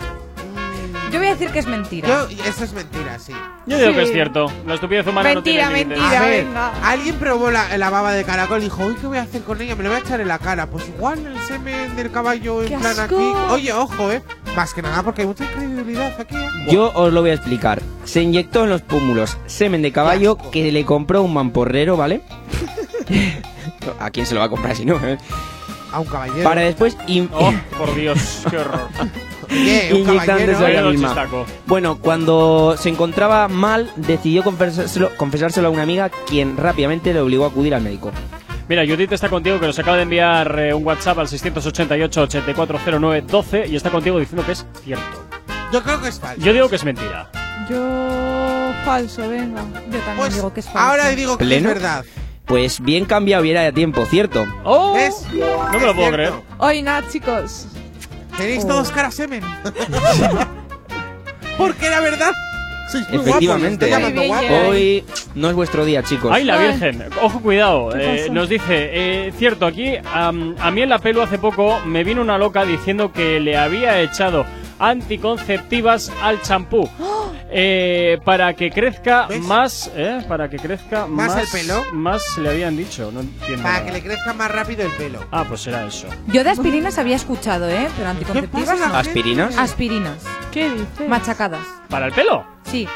Yo voy a decir que es mentira. Yo, eso es mentira, sí. Yo digo Sí. que es cierto. La estupidez humana Mentira, no tiene límites. mentira. A ver, venga. alguien probó la, la baba de caracol y dijo, uy, ¿qué voy a hacer con ella? Me lo voy a echar en la cara. Pues igual el semen del caballo en ¡Qué plan asco! aquí. Oye, ojo, eh. Más que nada porque hay mucha credibilidad aquí, eh. Yo os lo voy a explicar. Se inyectó en los pómulos semen de caballo que le compró un mamporrero, ¿vale? ¿A quién se lo va a comprar si no? eh? A un caballero. Para después in- Oh, por Dios, qué horror. Oye, un inyectándose a ella misma. Bueno, cuando se encontraba mal, decidió confesárselo, confesárselo a una amiga, quien rápidamente le obligó a acudir al médico. Mira, Judith está contigo, que nos acaba de enviar eh, un WhatsApp al 688-8409-12 y está contigo diciendo que es cierto. Yo creo que es falso. Yo digo que es mentira. Yo. Falso, venga. Yo también Pues digo que es falso. ahora digo que ¿Pleno? es verdad. Pues bien cambiado hubiera de tiempo, ¿cierto? ¡Oh! ¿Ves? No me lo puedo creer. Hoy nada, chicos. Tenéis Oh. todos cara a semen. Porque era verdad. Sois muy Efectivamente. guapos, me estoy llamando Muy bien, guapo. Hoy no es vuestro día, chicos. ¡Ay, la Ay. Virgen! Ojo, cuidado. ¿Qué eh, nos dice, eh, cierto, aquí am, a mí en la pelu hace poco me vino una loca diciendo que le había echado anticonceptivas al champú. Eh, para que crezca ¿Ves? más, ¿eh? Para que crezca ¿Más más. el pelo? Más le habían dicho, no entiendo. Para nada. que le crezca más rápido el pelo. Ah, pues será eso. Yo de aspirinas había escuchado, ¿eh? Pero ¿Qué anticonceptivas pasa? no. ¿Aspirinas? Aspirinas. ¿Qué dices? Machacadas. ¿Para el pelo? Sí.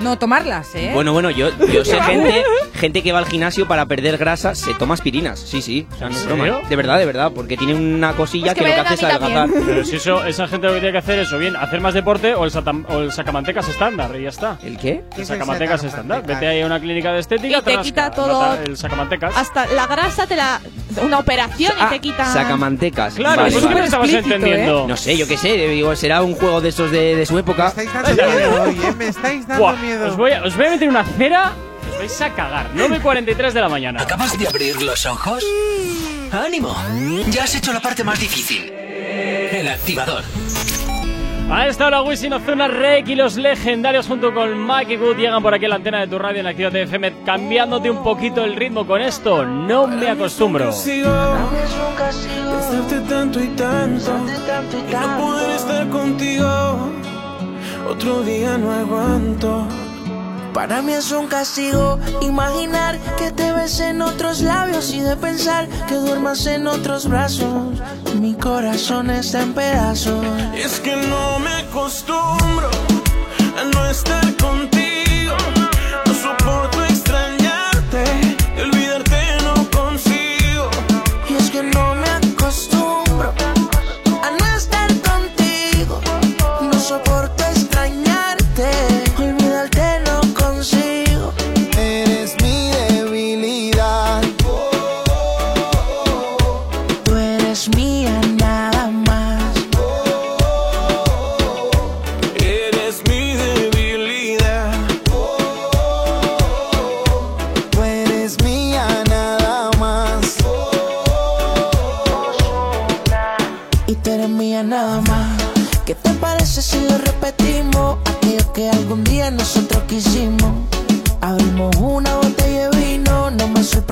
No tomarlas, ¿eh? Bueno, bueno, yo, yo sé gente, gente que va al gimnasio para perder grasa, se toma aspirinas. Sí, sí. O sea, no es ¿En broma. serio? De verdad, de verdad. Porque tiene una cosilla Pues que que, lo que me hace a es adelgazar. Pero si eso, esa gente lo que tiene que hacer es o bien hacer más deporte o el, satam- o el sacamantecas estándar y ya está. ¿El qué? ¿Qué El es el sacamantecas estándar. sacamantecas? Vete ahí a una clínica de estética Y te trasca, quita todo- El sacamantecas. Hasta la grasa te la. Una operación Ah, y te quita. Sacamantecas. Claro, Vale, pues ¿qué vale. me estabas entendiendo? No sé, yo qué sé. Digo, será un juego de esos de, de su Me época. estáis dando miedo hoy, eh. Me estáis dando Buah, miedo. os, voy a, os voy a meter una cera. Vais a cagar. 9.43 de la mañana. ¿Acabas de abrir los ojos? ¡Ánimo! Ya has hecho la parte más difícil. El activador. A esta hora Wisin Ozuna, Rek y los legendarios junto con Mikey Good llegan por aquí a la antena de tu radio en Activa FM cambiándote un poquito el ritmo con esto. No me acostumbro. Pensarte tanto y tanto y no poder estar contigo. Otro día no aguanto. Para mí es un castigo imaginar que te ves en otros labios y de pensar que duermas en otros brazos. Mi corazón está en pedazos. Es que no me acostumbro a no estar contigo.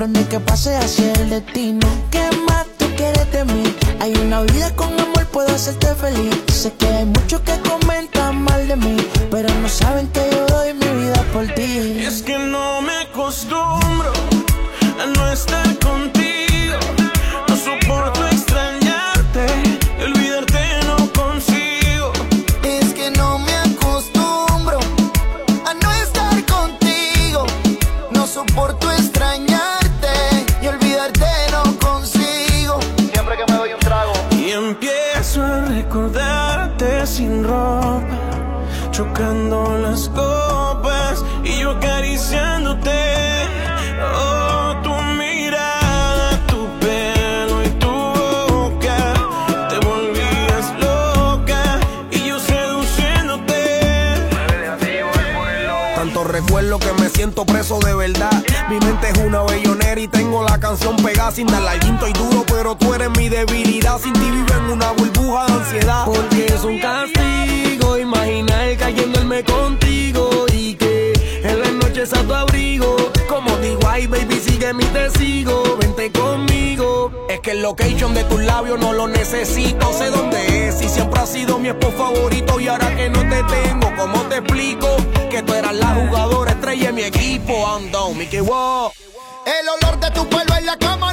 Sorprende que pase así el destino. ¿Qué más tú quieres de mí? Hay una vida con amor, puedo hacerte feliz. Sé que hay muchos que comentan mal de mí, pero no saben que yo doy mi vida por ti. es que no me acostumbro a no estar siento preso de verdad. Mi mente es una bellonera y tengo la canción pegada sin darle al quinto y duro, pero tú eres mi debilidad. Sin ti vivo en una burbuja de ansiedad. Porque es un castigo imaginar cayéndome contigo y que en las noches a tu abrigo. Como digo, ay baby, sigue mi testigo, vente conmigo. Es que el location de tus labios no lo necesito, sé dónde es y siempre has sido mi esposo favorito. Y ahora que no te tengo, ¿cómo te explico? Que tú eras la jugadora estrella de mi equipo. Ando, Mickey Wow. El olor de tu pelo en la cama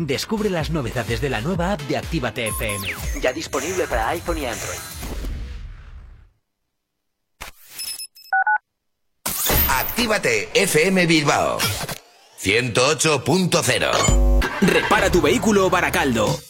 Descubre las novedades de la nueva app de Actívate FM. Ya disponible para iPhone y Android. Actívate FM Bilbao 108.0 Repara tu vehículo Baracaldo.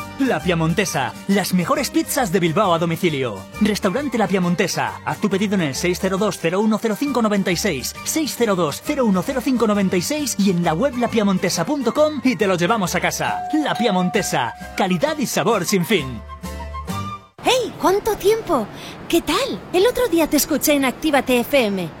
La Piamontesa, las mejores pizzas de Bilbao a domicilio. Restaurante La Piamontesa. Haz tu pedido en el 602-010596, 602-010596 y en la web lapiamontesa.com y te lo llevamos a casa. La Piamontesa, calidad y sabor sin fin. ¡Hey! ¿Cuánto tiempo? ¿Qué tal? El otro día te escuché en Actívate FM.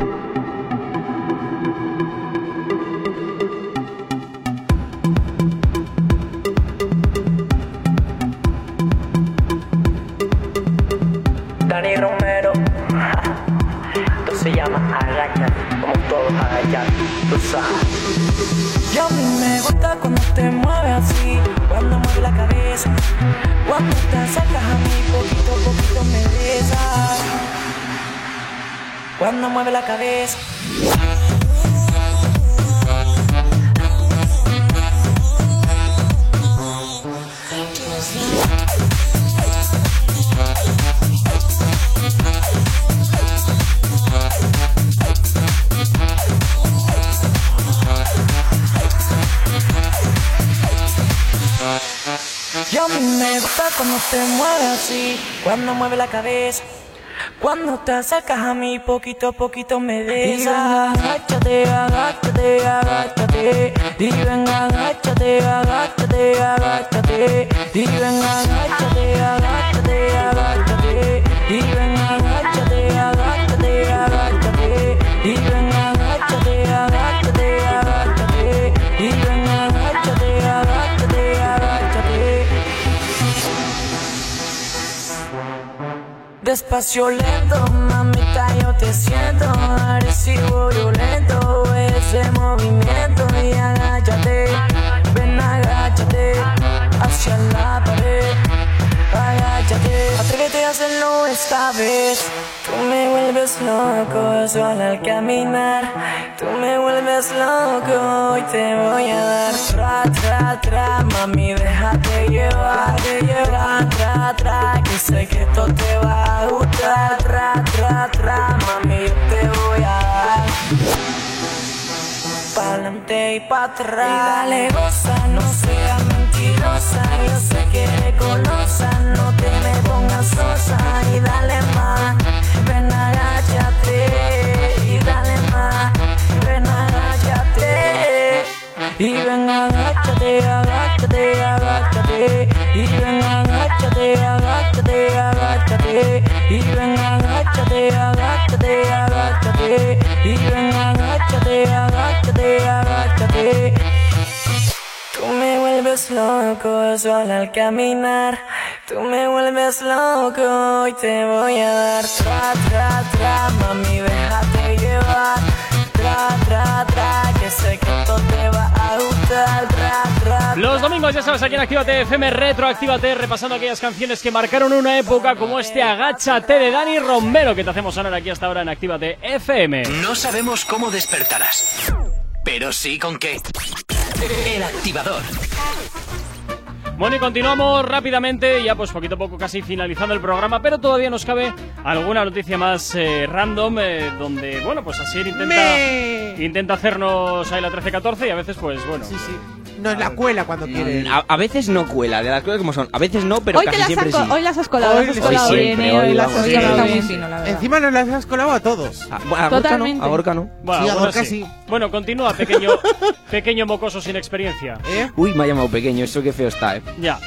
Cuando mueve la cabeza. Y a mí me gusta cuando te mueves así, cuando mueve la cabeza. Cuando te acercas a mí, poquito a poquito me besas. Agáchate, agáchate, agáchate. Y ven, agáchate, agáchate, agáchate. Y ven, agáchate, agáchate, agáchate. Y ven, Despacio lento, mamita, yo te siento. Agresivo, violento, ese movimiento. Y agáchate, ven agáchate, hacia la pared, agáchate, atrévete a hacerlo esta vez, tú me vuelves loco solo al caminar, tú me vuelves loco y te voy a dar. Tra, tra, tra, mami, déjate llevar, tra, tra, tra, que sé que esto te va a gustar, tra, tra, tra, mami, yo te voy a dar. Pa'lante y pa' atrás. Y dale goza, no seas mentirosa Yo sé que eres No te me pongas sosa Y dale más Ven agáchate Y dale más Ven agáchate Y ven Y ven agáchate, agáchate, agáchate Y ven agáchate, agáchate, agáchate Y ven agáchate, agáchate, agáchate vuelves loco solo al caminar. Tú me vuelves loco y te voy a dar. Tra, tra, tra Mami, déjate llevar. Tra, tra, tra Que sé que esto te va a gustar. Tra, tra, Los domingos ya sabes aquí en Actívate FM Retroactívate repasando aquellas canciones que marcaron una época como este Agáchate de Dani Romero que te hacemos sonar aquí hasta ahora en Actívate FM. No sabemos cómo despertarás, pero sí con qué. El activador. Bueno, y continuamos rápidamente, ya pues poquito a poco casi finalizando el programa, pero todavía nos cabe alguna noticia más eh, random, eh, donde, bueno, pues así intenta, Me- intenta hacernos ahí la 13-14 y a veces, pues bueno. Sí, sí. Nos la cuela cuando quiere. A, a veces no cuela, de las cosas como son. A veces no, pero hoy, te casi las siempre has, co- sí. hoy las has colado, Hoy las has sí, colado siempre, bien, eh, hoy hoy las has colado Sí, muy sí. fino, la verdad. Encima nos las has colado a todos. Ah, bueno, a Gorka Totalmente. no, a Gorka no. Bueno, Sí, a bueno, Gorka sí. sí. Bueno, continúa, pequeño, pequeño mocoso sin experiencia. ¿Eh? Uy, me ha llamado pequeño, eso qué feo está, eh. Ya.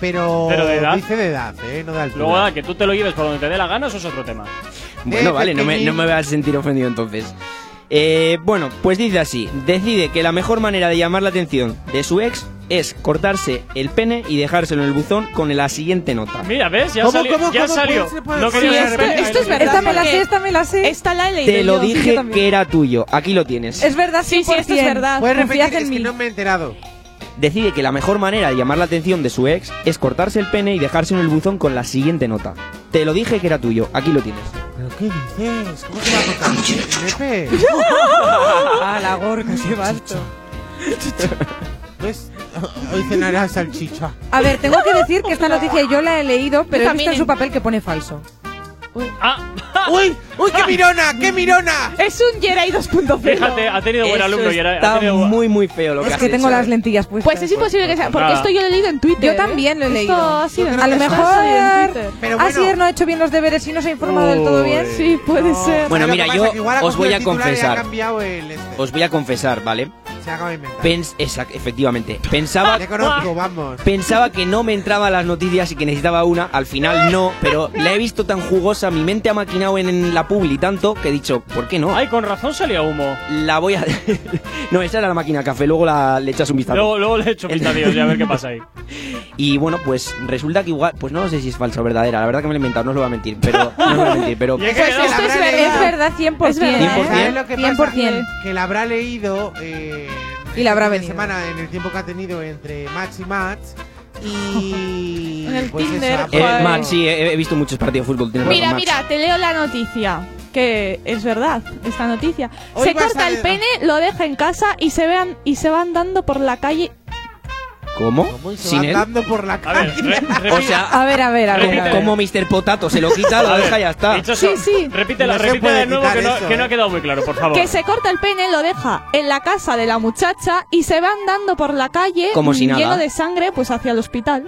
Pero, Pero de edad. dice de edad, ¿eh? No de altura. Luego, ah, que tú te lo lleves por donde te dé la gana, eso es otro tema. Bueno, Eh, vale, no me, pequeñín. no me vas a sentir ofendido entonces. Eh, bueno, pues dice así, decide que la mejor manera de llamar la atención de su ex es cortarse el pene y dejárselo en el buzón con la siguiente nota. Mira, ¿ves? Ya ¿Cómo, salió. cómo, ya cómo salió. puede No quería Sí, esto, es verdad. Esta me la sé, esta me la sé. Esta la he leído Te lo yo, dije que era tuyo, aquí lo tienes. Es verdad, Sí, sí, esto es 100%. verdad. ¿Puedes repetir? en Es que mí. no me he enterado. Decide que la mejor manera de llamar la atención de su ex es cortarse el pene y dejarse en el buzón con la siguiente nota. Te lo dije que era tuyo, aquí lo tienes. ¿Pero qué dices? ¿Cómo te va a cortar? Pepe. Ah, la gorca, qué basto. Pues hoy cenarás salchicha. A ver, tengo que decir que esta noticia yo la he leído, pero he visto en su en- papel que pone falso. Ah, ¡Uy! ¡Uy, qué mirona! ¡Qué mirona! Es un Jerai 2.0. fíjate, ha tenido buen Eso alumno y era. ha está tenido- muy, muy feo lo que Es has que tengo hecho, las eh. lentillas puestas. Pues es imposible que sea, porque Nada. esto yo lo he leído en Twitter. Yo ¿eh? también lo he Esto leído. ha sido en- A lo esto mejor. Pero bueno. Asier no ha hecho bien los deberes y no se ha informado del todo bien. Uy. Sí, puede ser. Bueno, Lo que mira, pasa yo es que igual ha os voy a el titular y ha confesar. cambiado el este. Os voy a confesar, ¿vale? Sí. Se acaba de inventar. Pens exact- efectivamente. Pensaba, Le conozco, vamos. pensaba que no me entraban las noticias y que necesitaba una. Al final no, pero la he visto tan jugosa, mi mente ha maquinado en, en la publi tanto que he dicho, ¿por qué no? Ay, con razón salía humo. La voy a. no, esa era la máquina de café, luego la, le echas un vistazo. Luego, luego le he hecho pintadillos y a ver qué pasa ahí. Y bueno, pues resulta que igual, pues no sé si es falsa o verdadera, la verdad que me lo he inventado, no os lo voy a mentir, pero no os lo voy a mentir, pero Pues Esto es, ver- es verdad 100%. Es verdad, ¿eh? ¿Sabes lo que pasa? 100%. Que la habrá leído eh, Y la habrá venido. semana en el tiempo que ha tenido entre match y match y En el pues Tinder, ha Eh, Joder. man, sí, he, he visto muchos partidos de fútbol. Mira, mira, te leo la noticia. Que es verdad, esta noticia. Hoy se corta el pene, lo deja en casa y se vean y se van dando por la calle. ¿Cómo? ¿Sin él? andando por la calle. O sea, A ver, a ver, a ver. a ver. como Mr. Potato se lo quita, lo A ver, deja y ya está. dicho Sí, eso, sí. Repítela, No se repítela puede de nuevo quitar que no, eso, que no eh. ha quedado muy claro, por favor. Que se corta el pene, lo deja en la casa de la muchacha y se va andando por la calle Como si lleno de sangre pues hacia el hospital.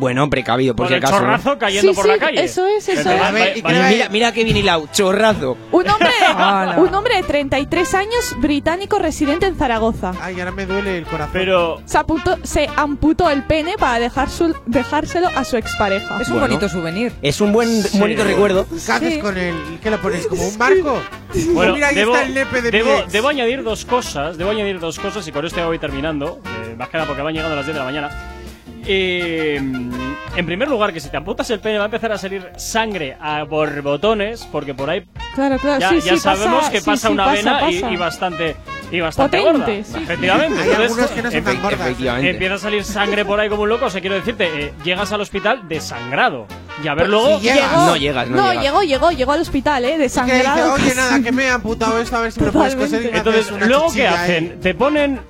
Bueno, precavido, por Con si el acaso. ¿no? chorrazo cayendo Sí, por sí, la calle. eso es, eso es. A ver, y Mira, mira que bien hilado, chorrazo. Un hombre, un hombre de 33 años, británico residente en Zaragoza. Ay, ahora me duele el corazón. Pero Se, apuntó- se amputó el pene para dejar su- dejárselo a su expareja. Es un Bueno. bonito souvenir. Es un buen Sí. bonito recuerdo. ¿Qué haces con él? ¿Qué lo pones? ¿Como un barco? Bueno, Mira, ahí debo, está el nepe de debo, debo añadir dos cosas, debo añadir dos cosas y con esto ya voy terminando, eh, más que nada porque van llegando a las 10 de la mañana. Eh, en primer lugar, que si te amputas el pene va a empezar a salir sangre a borbotones, porque por ahí Claro, claro, ya, sí, ya sí, sabemos pasa, que pasa sí, una pasa, vena y- pasa. Y, bastante y bastante Potente, gorda. sí. Efectivamente. Hay Entonces, que no son tan efe- gordas. Efectivamente. Empieza a salir sangre por ahí como un loco. O sea, quiero decirte, eh, llegas al hospital desangrado. Y a ver luego. si llegas. Llegó- No llegas, no llegas. llegó, llegó, llegó al hospital, ¿eh? Que dice, Desangrado. oye, nada, que me he amputado esto, a ver si me lo puedes coser y me Entonces, haces una luego ¿qué hacen? Te ponen.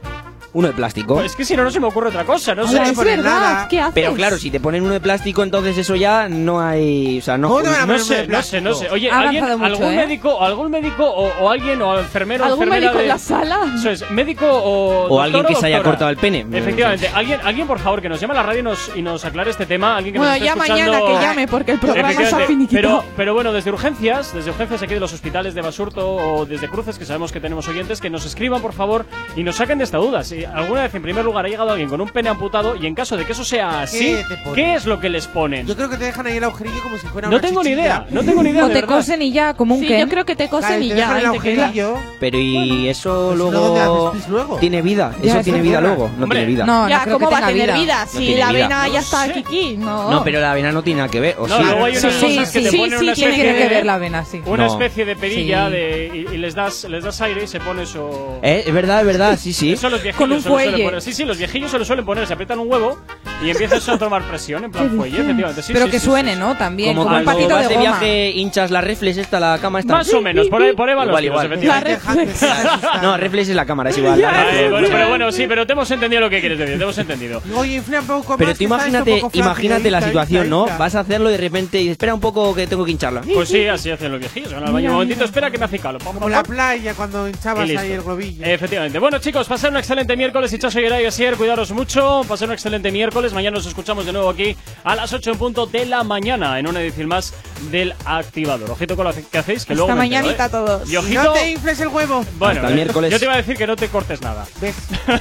Uno de plástico. Pues es que si no, no se me ocurre otra cosa. No Hola, sé. te es ponen verdad, nada. ¿qué haces? Pero claro, si te ponen uno de plástico, entonces eso ya no hay. O sea, no. ¿Cómo te van a No poner uno sé, no sé, no sé. Oye, ¿alguien, mucho, algún ¿eh? médico, algún médico o, o alguien, o enfermero o ¿Algún enfermera médico de- en la sala? Eso es, médico o. O alguien que se haya cortado el pene. Efectivamente, alguien, alguien por favor que nos llame a la radio y nos, y nos aclare este tema. Alguien que Bueno, nos esté ya escuchando. mañana que llame porque el programa se ha finiquitado. pero, pero bueno, desde urgencias, desde urgencias aquí de los hospitales de Basurto o desde Cruces, que sabemos que tenemos oyentes, que nos escriban por favor y nos saquen de esta duda. Si alguna vez en primer lugar ha llegado alguien con un pene amputado y en caso de que eso sea así? ¿qué es lo que les ponen? Yo creo que te dejan ahí el agujerillo como si fuera No una tengo ni idea, no tengo ni idea. O de te verdad. cosen y ya, como un Sí, Ken. yo creo que te cosen Claro, y te ya. dejan el ahí te queda. agujerillo. Pero y eso Pues luego. luego te haces pis luego. Tiene vida. Ya, eso es tiene vida verdad. luego. No Hombre, tiene vida. No, ya, no creo ¿cómo que va a tenga tener vida. No Si tiene la vida. vena ya está sé. kiki, no. No, pero la avena no tiene nada que ver. ¿o No, sí? luego hay unas Sí, cosas que sí, te sí, ponen sí, una tiene especie que de, ver la vena, sí. una No. especie de perilla Sí. de, y, y les das les das aire y se pone eso. Eh, es verdad, es verdad, sí, sí. Eso los Con un fuelle. poner. Sí, sí, los viejillos se lo suelen poner, se aprietan un huevo y empieza eso a tomar presión, en plan fuelle, efectivamente. Sí, Pero sí, que sí, suene, sí, ¿no? También, Como como un cuando patito vas de de, goma. viaje, hinchas la reflex esta, la cama esta. Más o menos, por ahí, por ahí van los Igual, tiros, igual. efectivamente. La reflex. No, reflex es la cámara, es igual. bueno, pero bueno, sí, pero te hemos entendido lo que quieres decir, te hemos entendido. Oye, infla un poco Pero tú imagínate, imagínate la situación, ¿no? Vas a hacerlo y de repente y espera un poco que tengo que hincharla. Pues sí, así hacen los viejillos, van al baño un momentito, espera que me hace calo. Pam, Como la playa cuando hinchabas ahí el globillo. Efectivamente. Bueno, chicos, pasar un excelente miércoles. Hichazo y Asier, cuidaros mucho. Pasar un excelente miércoles. Mañana nos escuchamos de nuevo aquí a las 8 en punto de la mañana en una edición más del Activador. Ojito con lo que hacéis, que luego Hasta me entero, mañanita ¿eh? todos. Y ojito. No te infles el huevo. Bueno, Hasta el miércoles. yo te iba a decir que no te cortes nada. ¿Ves?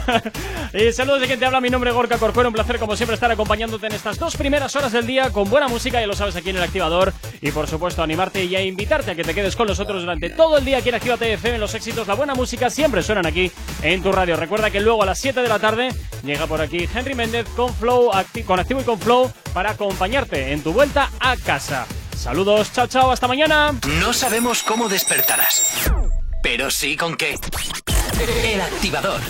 y saludos de quien te habla, mi nombre es Gorka Corcuero. Un placer, como siempre, estar acompañándote en estas dos primeras horas del día con buena música, ya lo sabes, aquí en el Activador. Y por supuesto, animarte y a invitarte a que te quedes con nosotros durante todo el día aquí en Actívate FM. Los éxitos, la buena música siempre suenan aquí en tu radio. Recuerda que luego a las 7 de la tarde llega por aquí Henry Méndez con Flow, acti- con Activo y con Flow para acompañarte en tu vuelta a casa. Saludos, chao, chao, hasta mañana. No sabemos cómo despertarás, pero sí con qué. El activador.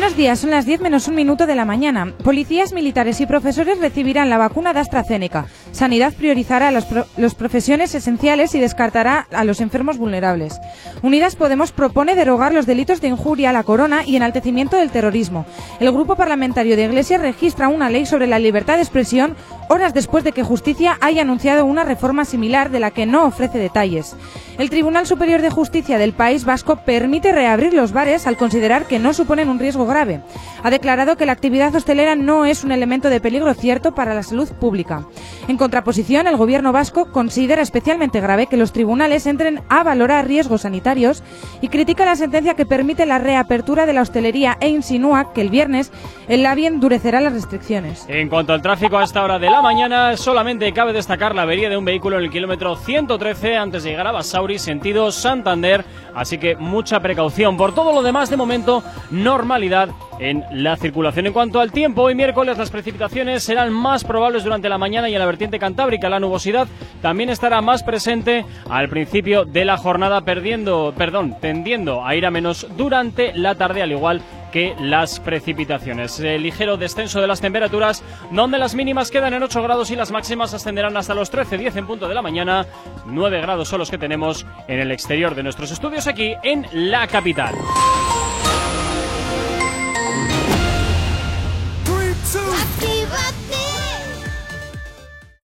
Buenos días, son las 10 menos un minuto de la mañana. Policías, militares y profesores recibirán la vacuna de AstraZeneca. Sanidad priorizará las pro- profesiones esenciales y descartará a los enfermos vulnerables. Unidas Podemos propone derogar los delitos de injuria a la corona y enaltecimiento del terrorismo. El grupo parlamentario de Iglesias registra una ley sobre la libertad de expresión horas después de que Justicia haya anunciado una reforma similar de la que no ofrece detalles. El Tribunal Superior de Justicia del País Vasco permite reabrir los bares al considerar que no suponen un riesgo grave. Ha declarado que la actividad hostelera no es un elemento de peligro cierto para la salud pública. En contraposición, el gobierno vasco considera especialmente grave que los tribunales entren a valorar riesgos sanitarios y critica la sentencia que permite la reapertura de la hostelería e insinúa que el viernes el LABI endurecerá las restricciones. En cuanto al tráfico a esta hora de la mañana, solamente cabe destacar la avería de un vehículo en el kilómetro 113 antes de llegar a Basauri, sentido Santander, así que mucha precaución. Por todo lo demás, de momento, normalidad en la circulación. En cuanto al tiempo, hoy miércoles las precipitaciones serán más probables durante la mañana y en la vertiente cantábrica. La nubosidad también estará más presente al principio de la jornada, perdiendo, perdón, tendiendo a ir a menos durante la tarde, al igual que las precipitaciones. Ligero descenso de las temperaturas, donde las mínimas quedan en 8 grados y las máximas ascenderán hasta los 13, 10 en punto de la mañana. 9 grados son los que tenemos en el exterior de nuestros estudios aquí en la capital.